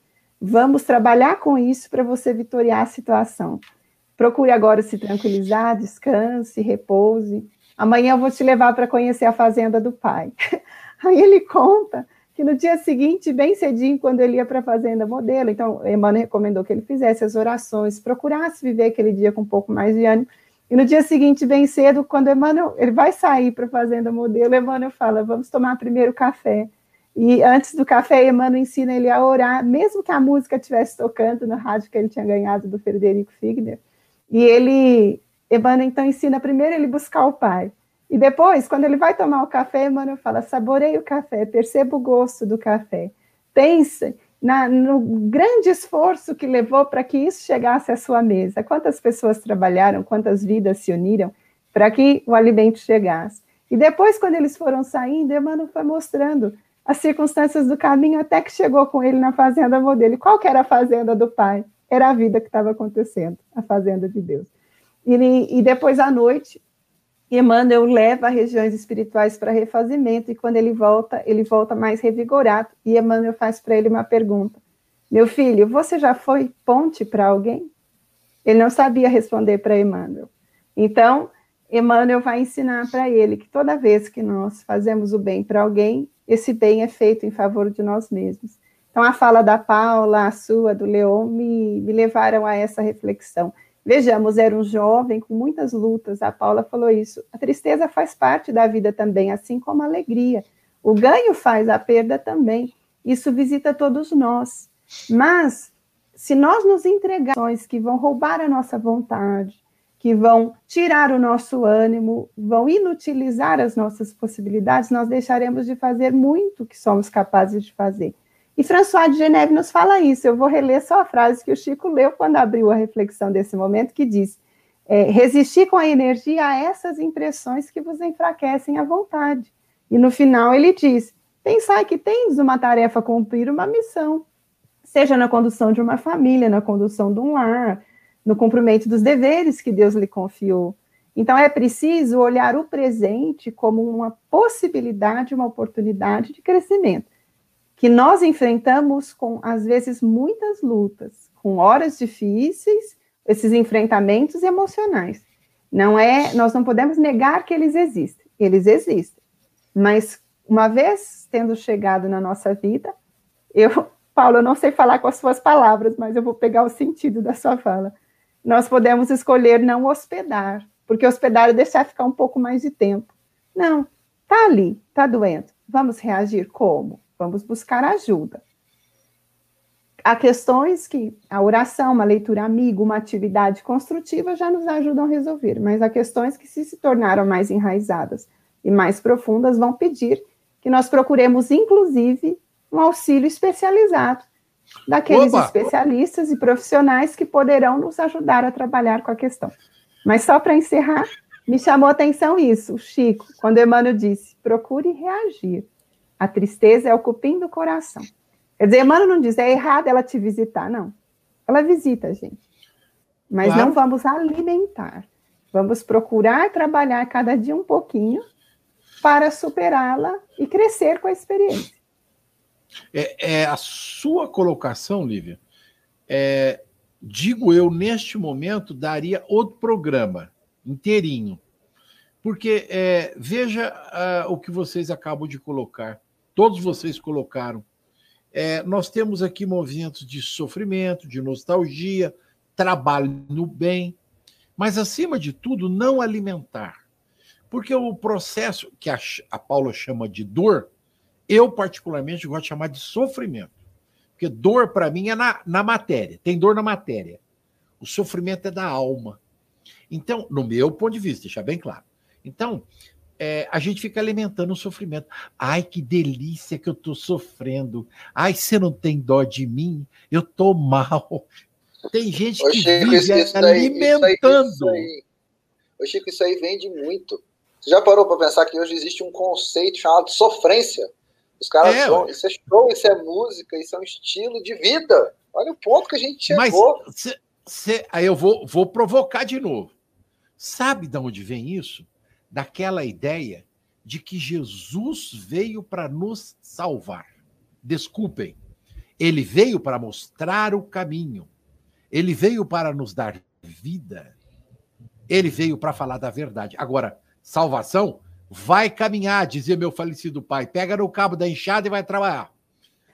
Vamos trabalhar com isso para você vitoriar a situação. Procure agora se tranquilizar, descanse, repouse. Amanhã eu vou te levar para conhecer a fazenda do pai. Aí ele conta que no dia seguinte, bem cedinho, quando ele ia para a fazenda modelo, então Emmanuel recomendou que ele fizesse as orações, procurasse viver aquele dia com um pouco mais de ânimo. E no dia seguinte, bem cedo, quando Emmanuel ele vai sair para a fazenda modelo, Emmanuel fala: "Vamos tomar primeiro café". E antes do café, Emmanuel ensina ele a orar, mesmo que a música estivesse tocando no rádio que ele tinha ganhado do Frederico Figner. E ele, Emmanuel então ensina primeiro ele buscar o Pai. E depois, quando ele vai tomar o café, Emmanuel fala: saboreie o café, perceba o gosto do café. Pense na, no grande esforço que levou para que isso chegasse à sua mesa. Quantas pessoas trabalharam, quantas vidas se uniram para que o alimento chegasse. E depois, quando eles foram saindo, Emmanuel foi mostrando as circunstâncias do caminho até que chegou com ele na fazenda modelo. E qual que era a fazenda do pai? Era a vida que estava acontecendo, a fazenda de Deus. E, e depois à noite, Emmanuel leva regiões espirituais para refazimento e quando ele volta, ele volta mais revigorado. E Emmanuel faz para ele uma pergunta: Meu filho, você já foi ponte para alguém? Ele não sabia responder para Emmanuel. Então, Emmanuel vai ensinar para ele que toda vez que nós fazemos o bem para alguém, esse bem é feito em favor de nós mesmos. Então, a fala da Paula, a sua, do Leon, me, me levaram a essa reflexão. Vejamos, era um jovem com muitas lutas, a Paula falou isso. A tristeza faz parte da vida também, assim como a alegria. O ganho faz, a perda também. Isso visita todos nós. Mas, se nós nos entregarmos que vão roubar a nossa vontade, que vão tirar o nosso ânimo, vão inutilizar as nossas possibilidades, nós deixaremos de fazer muito que somos capazes de fazer. E François de Geneve nos fala isso. Eu vou reler só a frase que o Chico leu quando abriu a reflexão desse momento, que diz: é, resistir com a energia a essas impressões que vos enfraquecem a vontade. E no final ele diz: pensar que tens uma tarefa a cumprir, uma missão, seja na condução de uma família, na condução de um lar, no cumprimento dos deveres que Deus lhe confiou. Então é preciso olhar o presente como uma possibilidade, uma oportunidade de crescimento que nós enfrentamos com, às vezes, muitas lutas, com horas difíceis, esses enfrentamentos emocionais. Não é, nós não podemos negar que eles existem. Eles existem. Mas uma vez tendo chegado na nossa vida, eu, Paulo, eu não sei falar com as suas palavras, mas eu vou pegar o sentido da sua fala. Nós podemos escolher não hospedar, porque hospedar é deixar ficar um pouco mais de tempo. Não, tá ali, tá doendo. Vamos reagir como? Vamos buscar ajuda. Há questões que a oração, uma leitura amiga, uma atividade construtiva já nos ajudam a resolver, mas há questões que, se se tornaram mais enraizadas e mais profundas, vão pedir que nós procuremos, inclusive, um auxílio especializado daqueles Oba! especialistas e profissionais que poderão nos ajudar a trabalhar com a questão. Mas só para encerrar, me chamou a atenção isso, o Chico, quando Emmanuel disse: procure reagir. A tristeza é o cupim do coração. Quer dizer, Emmanuel não diz, é errado ela te visitar, não. Ela visita a gente. Mas claro. não vamos alimentar. Vamos procurar trabalhar cada dia um pouquinho para superá-la e crescer com a experiência. É, é, a sua colocação, Lívia, é, digo eu, neste momento, daria outro programa inteirinho. Porque é, veja uh, o que vocês acabam de colocar todos vocês colocaram. É, nós temos aqui movimentos de sofrimento, de nostalgia, trabalho no bem, mas acima de tudo, não alimentar. Porque o processo que a, a Paula chama de dor, eu particularmente gosto de chamar de sofrimento. Porque dor, para mim, é na, na matéria, tem dor na matéria. O sofrimento é da alma. Então, no meu ponto de vista, deixar bem claro. Então, é, a gente fica alimentando o sofrimento. Ai, que delícia que eu estou sofrendo. Ai, você não tem dó de mim? Eu estou mal. Tem gente que Chico, vive isso, alimentando. Isso aí, Ô, Chico, isso aí vende muito. Você já parou para pensar que hoje existe um conceito chamado sofrência? Os caras é, vão, isso é show, isso é música, isso é um estilo de vida. Olha o ponto que a gente chegou. Mas cê, cê, aí eu vou, vou provocar de novo. Sabe de onde vem isso? Daquela ideia de que Jesus veio para nos salvar. Desculpem, ele veio para mostrar o caminho. Ele veio para nos dar vida. Ele veio para falar da verdade. Agora, salvação vai caminhar, dizia meu falecido pai. Pega no cabo da enxada e vai trabalhar.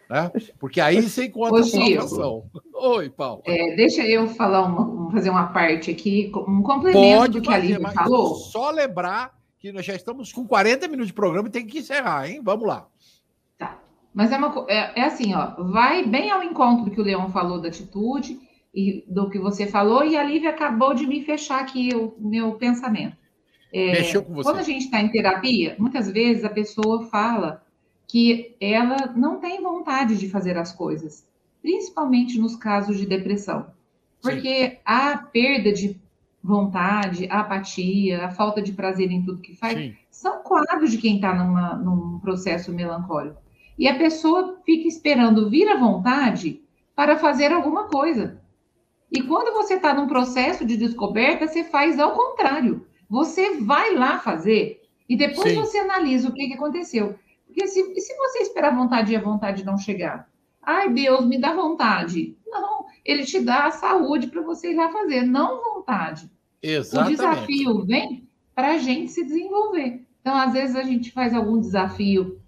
Né? Porque aí você encontra Ô, salvação. Oi, Paulo. É, deixa eu falar uma, fazer uma parte aqui, um complemento Pode do que fazer, a Lívia falou. Só lembrar que nós já estamos com 40 minutos de programa e tem que encerrar, hein? Vamos lá. Tá. Mas é, uma, é, é assim, ó, vai bem ao encontro do que o Leão falou da atitude e do que você falou, e a Lívia acabou de me fechar aqui o meu pensamento. É, Mexeu com você. Quando a gente está em terapia, muitas vezes a pessoa fala que ela não tem vontade de fazer as coisas, principalmente nos casos de depressão. Porque Sim. a perda de vontade, a apatia, a falta de prazer em tudo que faz, Sim. são quadros de quem está num processo melancólico. E a pessoa fica esperando vir à vontade para fazer alguma coisa. E quando você está num processo de descoberta, você faz ao contrário. Você vai lá fazer e depois Sim. você analisa o que, que aconteceu. Porque se, se você esperar vontade e a vontade não chegar, ai Deus, me dá vontade. Não, ele te dá a saúde para você ir lá fazer, não vontade. Exatamente. O desafio vem para a gente se desenvolver. Então, às vezes, a gente faz algum desafio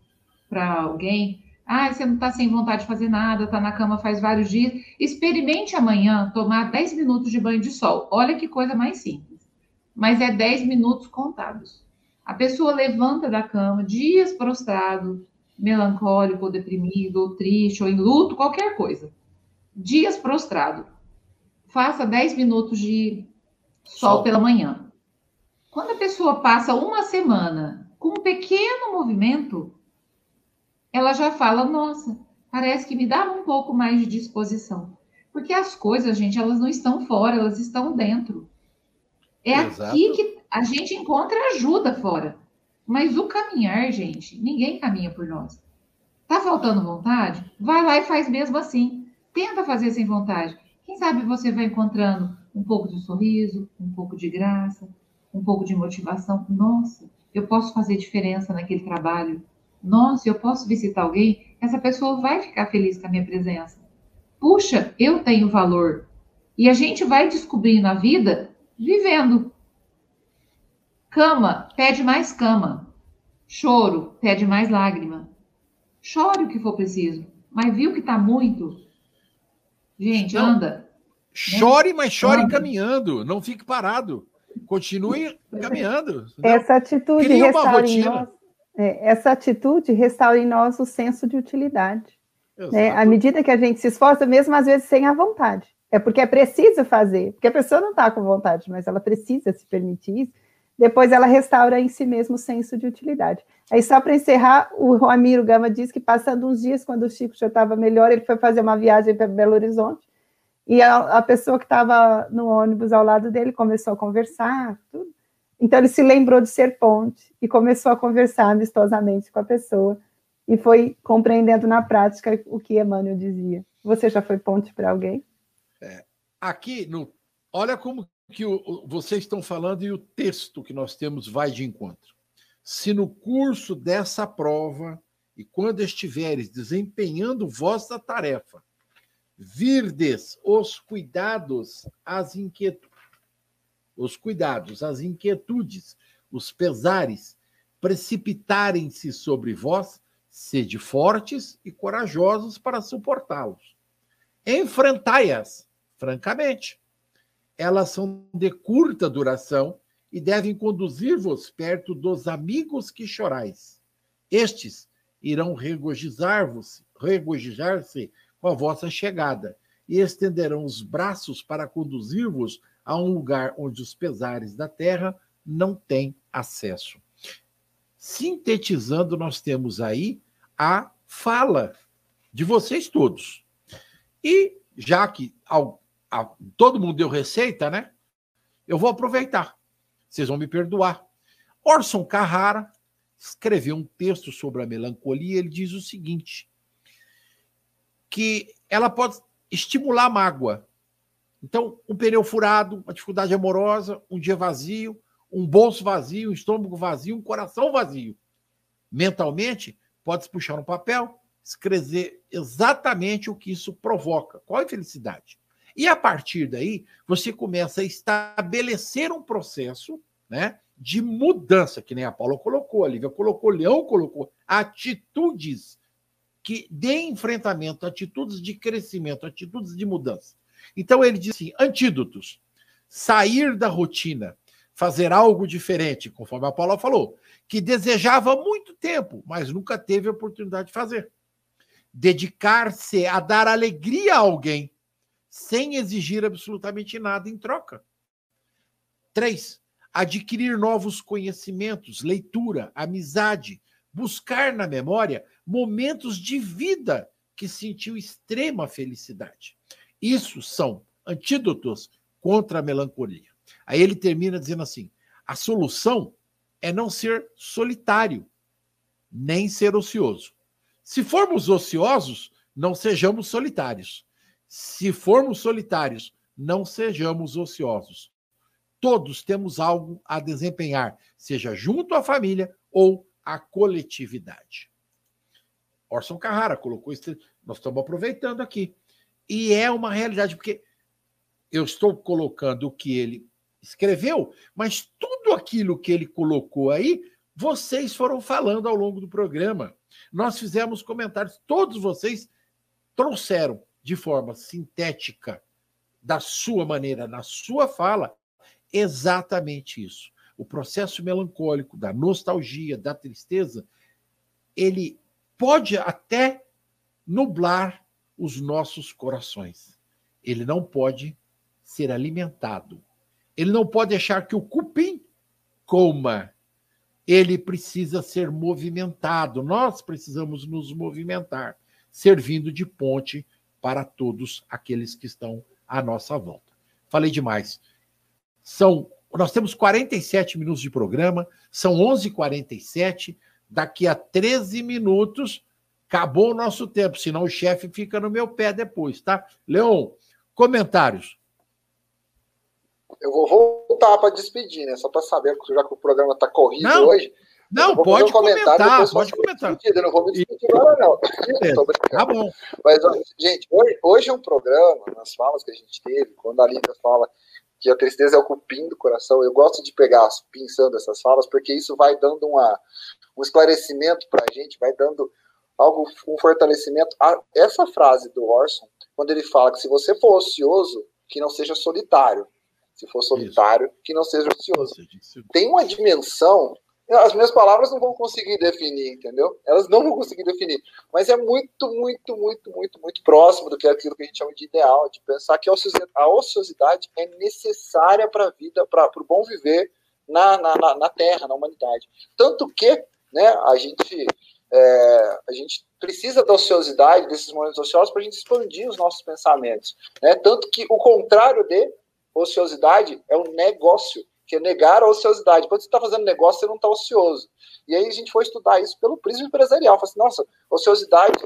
para alguém. Ah, você não está sem vontade de fazer nada, está na cama faz vários dias. Experimente amanhã tomar 10 minutos de banho de sol. Olha que coisa mais simples. Mas é 10 minutos contados. A pessoa levanta da cama, dias prostrado, melancólico, ou deprimido, ou triste, ou em luto, qualquer coisa. Dias prostrado. Faça 10 minutos de sol, sol pela manhã. Quando a pessoa passa uma semana com um pequeno movimento, ela já fala: Nossa, parece que me dava um pouco mais de disposição. Porque as coisas, gente, elas não estão fora, elas estão dentro. É Exato. aqui que a gente encontra ajuda fora. Mas o caminhar, gente, ninguém caminha por nós. Tá faltando vontade? Vai lá e faz mesmo assim. Tenta fazer sem vontade. Quem sabe você vai encontrando um pouco de sorriso, um pouco de graça, um pouco de motivação. Nossa, eu posso fazer diferença naquele trabalho. Nossa, eu posso visitar alguém, essa pessoa vai ficar feliz com a minha presença. Puxa, eu tenho valor. E a gente vai descobrindo a vida vivendo. Cama, pede mais cama. Choro, pede mais lágrima. Chore o que for preciso. Mas viu que está muito? Gente, Não. anda. Chore, né? mas chore anda. caminhando. Não fique parado. Continue caminhando. Essa atitude Cria restaura em nós, é, essa atitude restaura em nós o senso de utilidade. Né? À medida que a gente se esforça, mesmo às vezes sem a vontade. É porque é preciso fazer, porque a pessoa não está com vontade, mas ela precisa se permitir isso depois ela restaura em si mesmo o senso de utilidade. Aí, só para encerrar, o Ramiro Gama diz que passando uns dias, quando o Chico já estava melhor, ele foi fazer uma viagem para Belo Horizonte, e a, a pessoa que estava no ônibus ao lado dele começou a conversar, tudo. Então ele se lembrou de ser ponte e começou a conversar amistosamente com a pessoa e foi compreendendo na prática o que Emmanuel dizia. Você já foi ponte para alguém? Aqui, no, olha como que o, vocês estão falando e o texto que nós temos vai de encontro. Se no curso dessa prova e quando estiveres desempenhando vossa tarefa, virdes os cuidados, as inquietudes, os cuidados, as inquietudes, os pesares precipitarem-se sobre vós, sede fortes e corajosos para suportá-los. Enfrentai-as francamente, elas são de curta duração e devem conduzir-vos perto dos amigos que chorais. Estes irão regozijar-vos, regozijar-se com a vossa chegada e estenderão os braços para conduzir-vos a um lugar onde os pesares da terra não têm acesso. Sintetizando, nós temos aí a fala de vocês todos. E já que a, todo mundo deu receita, né? Eu vou aproveitar. Vocês vão me perdoar. Orson Carrara escreveu um texto sobre a melancolia. Ele diz o seguinte: que ela pode estimular a mágoa. Então, um pneu furado, uma dificuldade amorosa, um dia vazio, um bolso vazio, um estômago vazio, um coração vazio. Mentalmente, pode puxar um papel, escrever exatamente o que isso provoca. Qual a felicidade? E a partir daí, você começa a estabelecer um processo né, de mudança, que nem a Paula colocou, a Lívia colocou, o Leão colocou, atitudes que de enfrentamento, atitudes de crescimento, atitudes de mudança. Então ele diz assim: antídotos, sair da rotina, fazer algo diferente, conforme a Paula falou, que desejava há muito tempo, mas nunca teve a oportunidade de fazer. Dedicar-se a dar alegria a alguém, sem exigir absolutamente nada em troca. Três, adquirir novos conhecimentos, leitura, amizade, buscar na memória momentos de vida que sentiu extrema felicidade. Isso são antídotos contra a melancolia. Aí ele termina dizendo assim: a solução é não ser solitário, nem ser ocioso. Se formos ociosos, não sejamos solitários. Se formos solitários, não sejamos ociosos. Todos temos algo a desempenhar, seja junto à família ou à coletividade. Orson Carrara colocou isso, nós estamos aproveitando aqui. E é uma realidade, porque eu estou colocando o que ele escreveu, mas tudo aquilo que ele colocou aí, vocês foram falando ao longo do programa. Nós fizemos comentários, todos vocês trouxeram de forma sintética, da sua maneira, na sua fala, exatamente isso. O processo melancólico, da nostalgia, da tristeza, ele pode até nublar os nossos corações. Ele não pode ser alimentado ele não pode deixar que o cupim coma. Ele precisa ser movimentado. Nós precisamos nos movimentar, servindo de ponte para todos aqueles que estão à nossa volta. Falei demais. São, nós temos 47 minutos de programa, são 11h47. Daqui a 13 minutos acabou o nosso tempo, senão o chefe fica no meu pé depois, tá? Leon, comentários. Eu vou voltar para despedir, né? Só para saber, já que o programa está corrido não, hoje. Não, pode um comentar, pode comentar. Eu não vou me despedir agora, não. Tá bom. Mas, gente, hoje, hoje é um programa, nas falas que a gente teve, quando a Lívia fala que a tristeza é o cupim do coração, eu gosto de pegar, pensando essas falas, porque isso vai dando uma, um esclarecimento para a gente, vai dando algo, um fortalecimento. Essa frase do Orson, quando ele fala que se você for ocioso, que não seja solitário se for solitário, Isso. que não seja ocioso. Tem uma dimensão, as minhas palavras não vão conseguir definir, entendeu? Elas não vão conseguir definir, mas é muito, muito, muito, muito, muito próximo do que é aquilo que a gente chama de ideal, de pensar que a ociosidade é necessária para a vida, para o bom viver na, na, na Terra, na humanidade. Tanto que né, a gente é, a gente precisa da ociosidade, desses momentos ociosos, para a gente expandir os nossos pensamentos. Né? Tanto que o contrário de ociosidade é um negócio, que é negar a ociosidade. Quando você está fazendo negócio, você não está ocioso. E aí a gente foi estudar isso pelo prisma empresarial. Falei assim, nossa, ociosidade,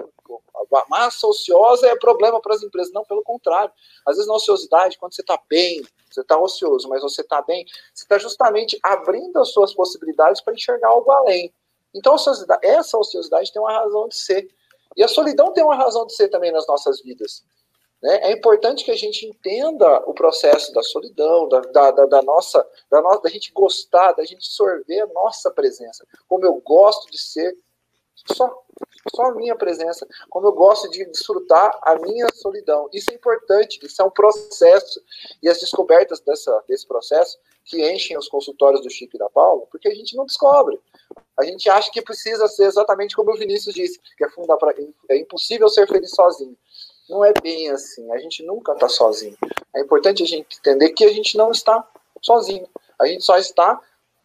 a massa ociosa é problema para as empresas. Não, pelo contrário. Às vezes na ociosidade, quando você está bem, você está ocioso, mas você está bem, você está justamente abrindo as suas possibilidades para enxergar algo além. Então, ociosidade, essa ociosidade tem uma razão de ser. E a solidão tem uma razão de ser também nas nossas vidas. Né? É importante que a gente entenda o processo da solidão, da, da, da, da nossa, da da gente gostar, da gente sorver a nossa presença, como eu gosto de ser só, só a minha presença, como eu gosto de desfrutar a minha solidão. Isso é importante, isso é um processo. E as descobertas dessa, desse processo que enchem os consultórios do Chico e da Paula, porque a gente não descobre. A gente acha que precisa ser exatamente como o Vinícius disse, que é, pra, é impossível ser feliz sozinho. Não é bem assim. A gente nunca está sozinho. É importante a gente entender que a gente não está sozinho. A gente só está,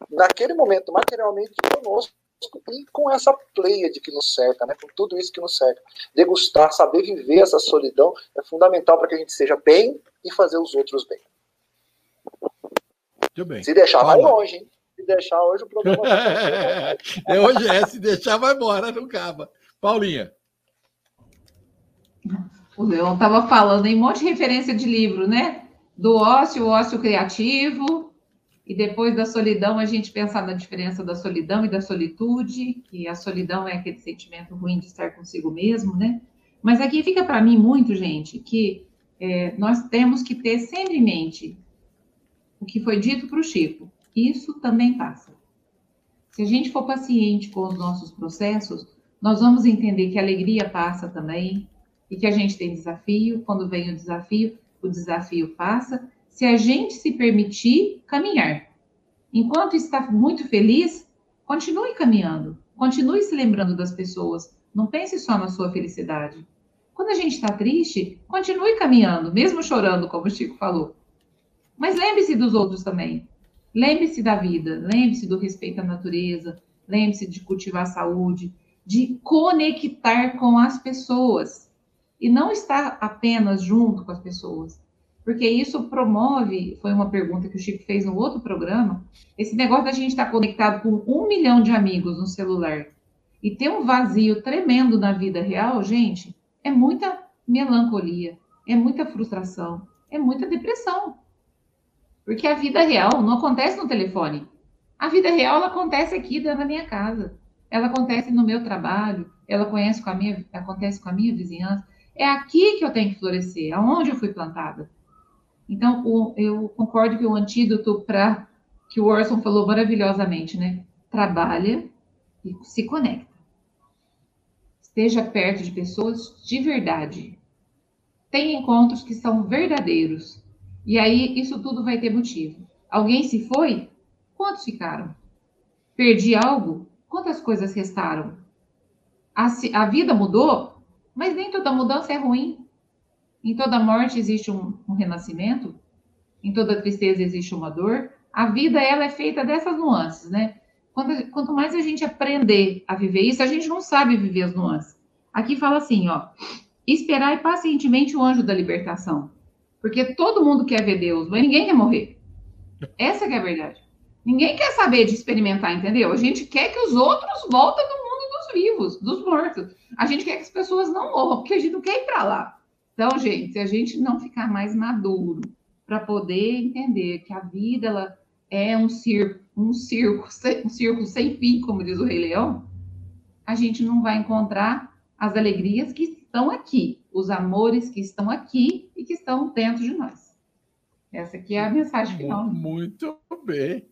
naquele momento, materialmente conosco e com essa pleia de que nos cerca, né? com tudo isso que nos cerca. Degustar, saber viver essa solidão é fundamental para que a gente seja bem e fazer os outros bem. Muito bem. Se deixar, vai longe, hein? Se deixar hoje o programa. é, hoje é, se deixar, vai embora, não acaba. Paulinha. O Leão estava falando em um monte de referência de livro, né? Do ócio, o ócio criativo, e depois da solidão, a gente pensar na diferença da solidão e da solitude, que a solidão é aquele sentimento ruim de estar consigo mesmo, né? Mas aqui fica para mim muito, gente, que é, nós temos que ter sempre em mente o que foi dito para o Chico. Isso também passa. Se a gente for paciente com os nossos processos, nós vamos entender que a alegria passa também e que a gente tem desafio. Quando vem o desafio, o desafio passa. Se a gente se permitir caminhar. Enquanto está muito feliz, continue caminhando. Continue se lembrando das pessoas. Não pense só na sua felicidade. Quando a gente está triste, continue caminhando, mesmo chorando, como o Chico falou. Mas lembre-se dos outros também. Lembre-se da vida, lembre-se do respeito à natureza, lembre-se de cultivar a saúde, de conectar com as pessoas e não estar apenas junto com as pessoas. Porque isso promove, foi uma pergunta que o Chico fez no outro programa, esse negócio da gente estar conectado com um milhão de amigos no celular e ter um vazio tremendo na vida real, gente, é muita melancolia, é muita frustração, é muita depressão. Porque a vida real não acontece no telefone. A vida real ela acontece aqui dentro da minha casa. Ela acontece no meu trabalho, ela conhece com a minha, acontece com a minha vizinhança. É aqui que eu tenho que florescer, aonde eu fui plantada. Então, o, eu concordo que o antídoto para que o Orson falou maravilhosamente, né? Trabalha e se conecta. Esteja perto de pessoas de verdade. Tem encontros que são verdadeiros. E aí, isso tudo vai ter motivo. Alguém se foi? Quantos ficaram? Perdi algo? Quantas coisas restaram? A, a vida mudou? Mas nem toda mudança é ruim. Em toda morte existe um, um renascimento. Em toda tristeza existe uma dor. A vida, ela é feita dessas nuances, né? Quanto, quanto mais a gente aprender a viver isso, a gente não sabe viver as nuances. Aqui fala assim, ó, esperar pacientemente o anjo da libertação. Porque todo mundo quer ver Deus, mas ninguém quer morrer. Essa é a verdade. Ninguém quer saber de experimentar, entendeu? A gente quer que os outros voltem do vivos, dos mortos. A gente quer que as pessoas não morram, porque a gente não quer ir para lá. Então, gente, se a gente não ficar mais maduro para poder entender que a vida ela é um circo, um circo, um circo sem fim, como diz o Rei Leão, a gente não vai encontrar as alegrias que estão aqui, os amores que estão aqui e que estão dentro de nós. Essa aqui é a mensagem final. Muito bem.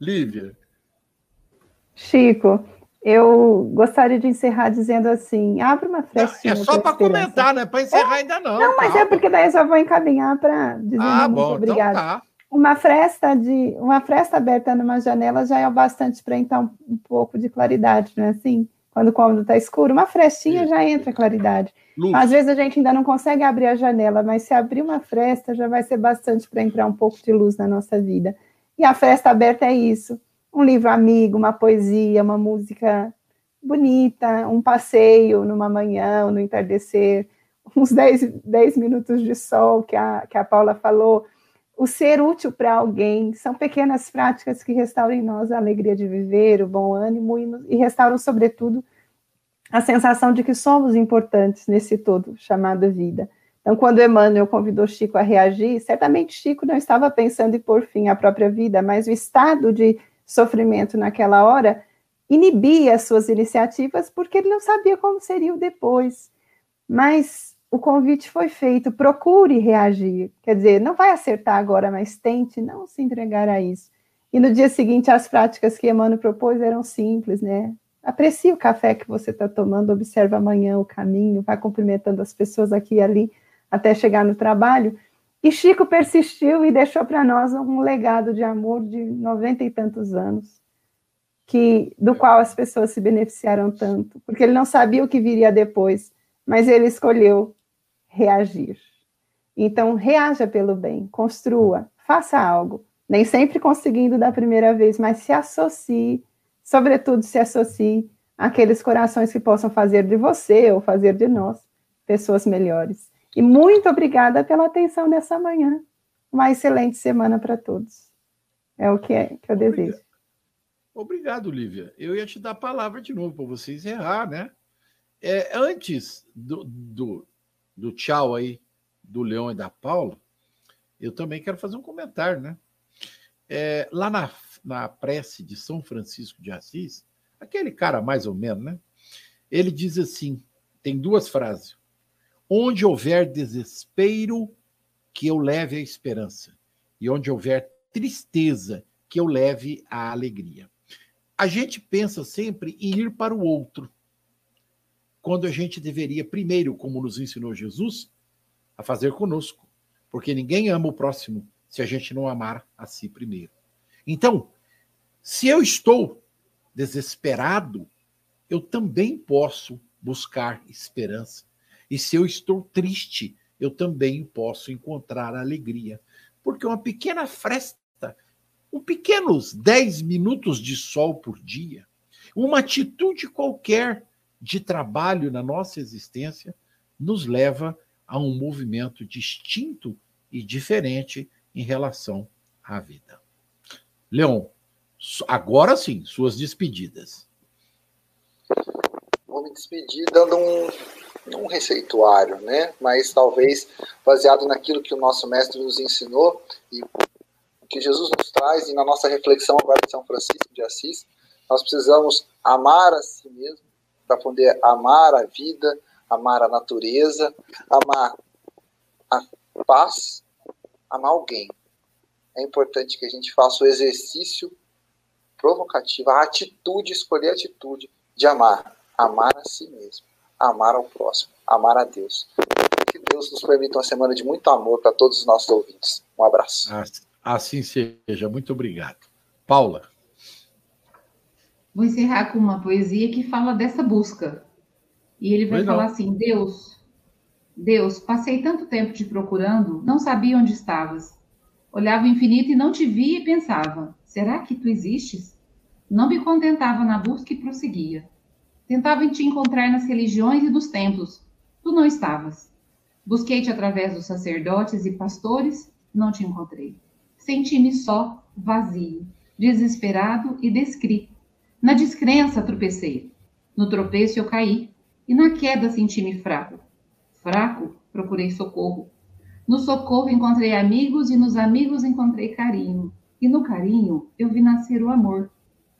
Lívia. Chico, eu gostaria de encerrar dizendo assim: abre uma frestinha. É só para comentar, não é para encerrar é, ainda não. Não, mas é porque daí eu só vou encaminhar para dizer ah, muito bom, obrigada. Então tá uma fresta de uma fresta aberta numa janela já é o bastante para entrar um, um, pouco de claridade, não é assim? Quando o cômodo está escuro, uma frestinha já entra claridade. Luz. Às vezes a gente ainda não consegue abrir a janela, mas se abrir uma fresta já vai ser bastante para entrar um pouco de luz na nossa vida. E a fresta aberta é isso: um livro amigo, uma poesia, uma música bonita, um passeio numa manhã no entardecer, uns 10, 10 minutos de sol que a, que a Paula falou o ser útil para alguém, são pequenas práticas que restauram em nós a alegria de viver, o bom ânimo e, e restauram, sobretudo, a sensação de que somos importantes nesse todo chamado vida. Então, quando Emmanuel convidou Chico a reagir, certamente Chico não estava pensando em pôr fim à própria vida, mas o estado de sofrimento naquela hora inibia as suas iniciativas porque ele não sabia como seria o depois. Mas o convite foi feito, procure reagir. Quer dizer, não vai acertar agora, mas tente não se entregar a isso. E no dia seguinte, as práticas que Emmanuel propôs eram simples, né? Aprecie o café que você está tomando, observe amanhã o caminho, vai cumprimentando as pessoas aqui e ali até chegar no trabalho. E Chico persistiu e deixou para nós um legado de amor de noventa e tantos anos, que do qual as pessoas se beneficiaram tanto, porque ele não sabia o que viria depois, mas ele escolheu reagir. Então, reaja pelo bem, construa, faça algo. Nem sempre conseguindo da primeira vez, mas se associe, sobretudo se associe àqueles corações que possam fazer de você ou fazer de nós pessoas melhores. E muito obrigada pela atenção nessa manhã. Uma excelente semana para todos. É o que, é, que eu desejo. Obrigado, Lívia. Eu ia te dar a palavra de novo para você encerrar, né? É, antes do, do, do tchau aí do Leão e da Paula, eu também quero fazer um comentário, né? É, lá na, na prece de São Francisco de Assis, aquele cara mais ou menos, né? Ele diz assim: tem duas frases. Onde houver desespero, que eu leve a esperança. E onde houver tristeza, que eu leve a alegria. A gente pensa sempre em ir para o outro, quando a gente deveria, primeiro, como nos ensinou Jesus, a fazer conosco. Porque ninguém ama o próximo se a gente não amar a si primeiro. Então, se eu estou desesperado, eu também posso buscar esperança. E se eu estou triste, eu também posso encontrar alegria. Porque uma pequena fresta, um pequenos 10 minutos de sol por dia, uma atitude qualquer de trabalho na nossa existência, nos leva a um movimento distinto e diferente em relação à vida. Leon, agora sim, suas despedidas vou me despedir dando um, um receituário, né? Mas talvez baseado naquilo que o nosso mestre nos ensinou e que Jesus nos traz e na nossa reflexão agora de São Francisco de Assis, nós precisamos amar a si mesmo para poder amar a vida, amar a natureza, amar a paz, amar alguém. É importante que a gente faça o exercício provocativo, a atitude, escolher a atitude de amar amar a si mesmo, amar ao próximo, amar a Deus. Que Deus nos permita uma semana de muito amor para todos os nossos ouvintes. Um abraço. Assim seja. Muito obrigado. Paula. Vou encerrar com uma poesia que fala dessa busca. E ele vai Legal. falar assim: Deus, Deus, passei tanto tempo te procurando, não sabia onde estavas. Olhava o infinito e não te via e pensava: será que tu existes? Não me contentava na busca e prosseguia. Tentava te encontrar nas religiões e dos templos. Tu não estavas. Busquei-te através dos sacerdotes e pastores, não te encontrei. Senti-me só, vazio, desesperado e descrito. Na descrença tropecei. No tropeço eu caí. E na queda senti-me fraco. Fraco, procurei socorro. No socorro encontrei amigos e nos amigos encontrei carinho. E no carinho eu vi nascer o amor.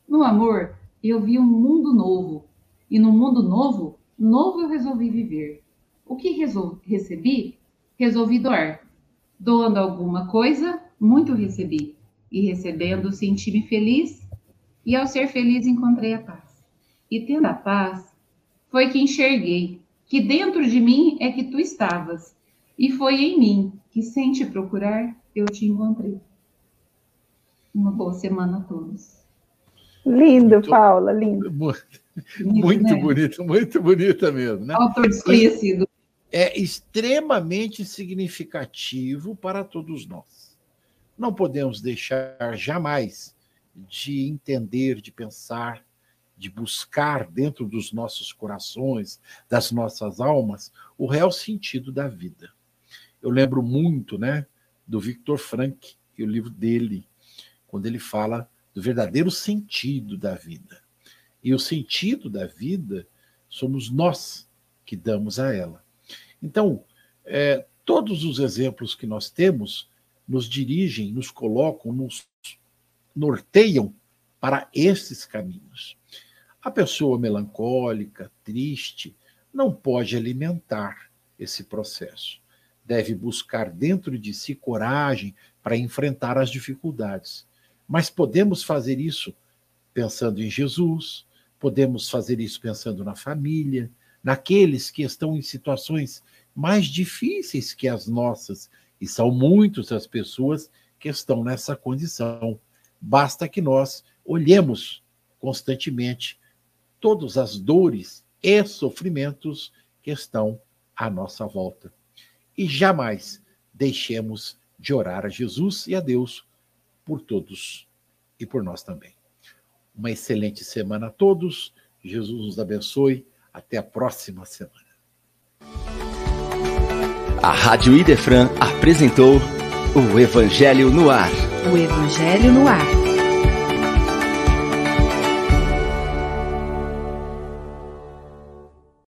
No amor eu vi um mundo novo, e no mundo novo, novo eu resolvi viver. O que recebi? Resolvi doar. Doando alguma coisa, muito recebi. E recebendo, senti-me feliz. E ao ser feliz, encontrei a paz. E tendo a paz, foi que enxerguei que dentro de mim é que tu estavas. E foi em mim que, sem te procurar, eu te encontrei. Uma boa semana a todos. Lindo, Paula, lindo. muito né? bonita, muito bonita mesmo. Né? Autor desconhecido. É extremamente significativo para todos nós. Não podemos deixar jamais de entender, de pensar, de buscar dentro dos nossos corações, das nossas almas, o real sentido da vida. Eu lembro muito, né, do Victor Frank e o livro dele, quando ele fala do verdadeiro sentido da vida. E o sentido da vida somos nós que damos a ela. Então, é, todos os exemplos que nós temos nos dirigem, nos colocam, nos norteiam para esses caminhos. A pessoa melancólica, triste, não pode alimentar esse processo. Deve buscar dentro de si coragem para enfrentar as dificuldades. Mas podemos fazer isso pensando em Jesus, Podemos fazer isso pensando na família, naqueles que estão em situações mais difíceis que as nossas, e são muitas as pessoas que estão nessa condição. Basta que nós olhemos constantemente todas as dores e sofrimentos que estão à nossa volta. E jamais deixemos de orar a Jesus e a Deus por todos e por nós também. Uma excelente semana a todos. Jesus nos abençoe. Até a próxima semana. A Rádio Idefran apresentou o Evangelho no Ar. O Evangelho no Ar.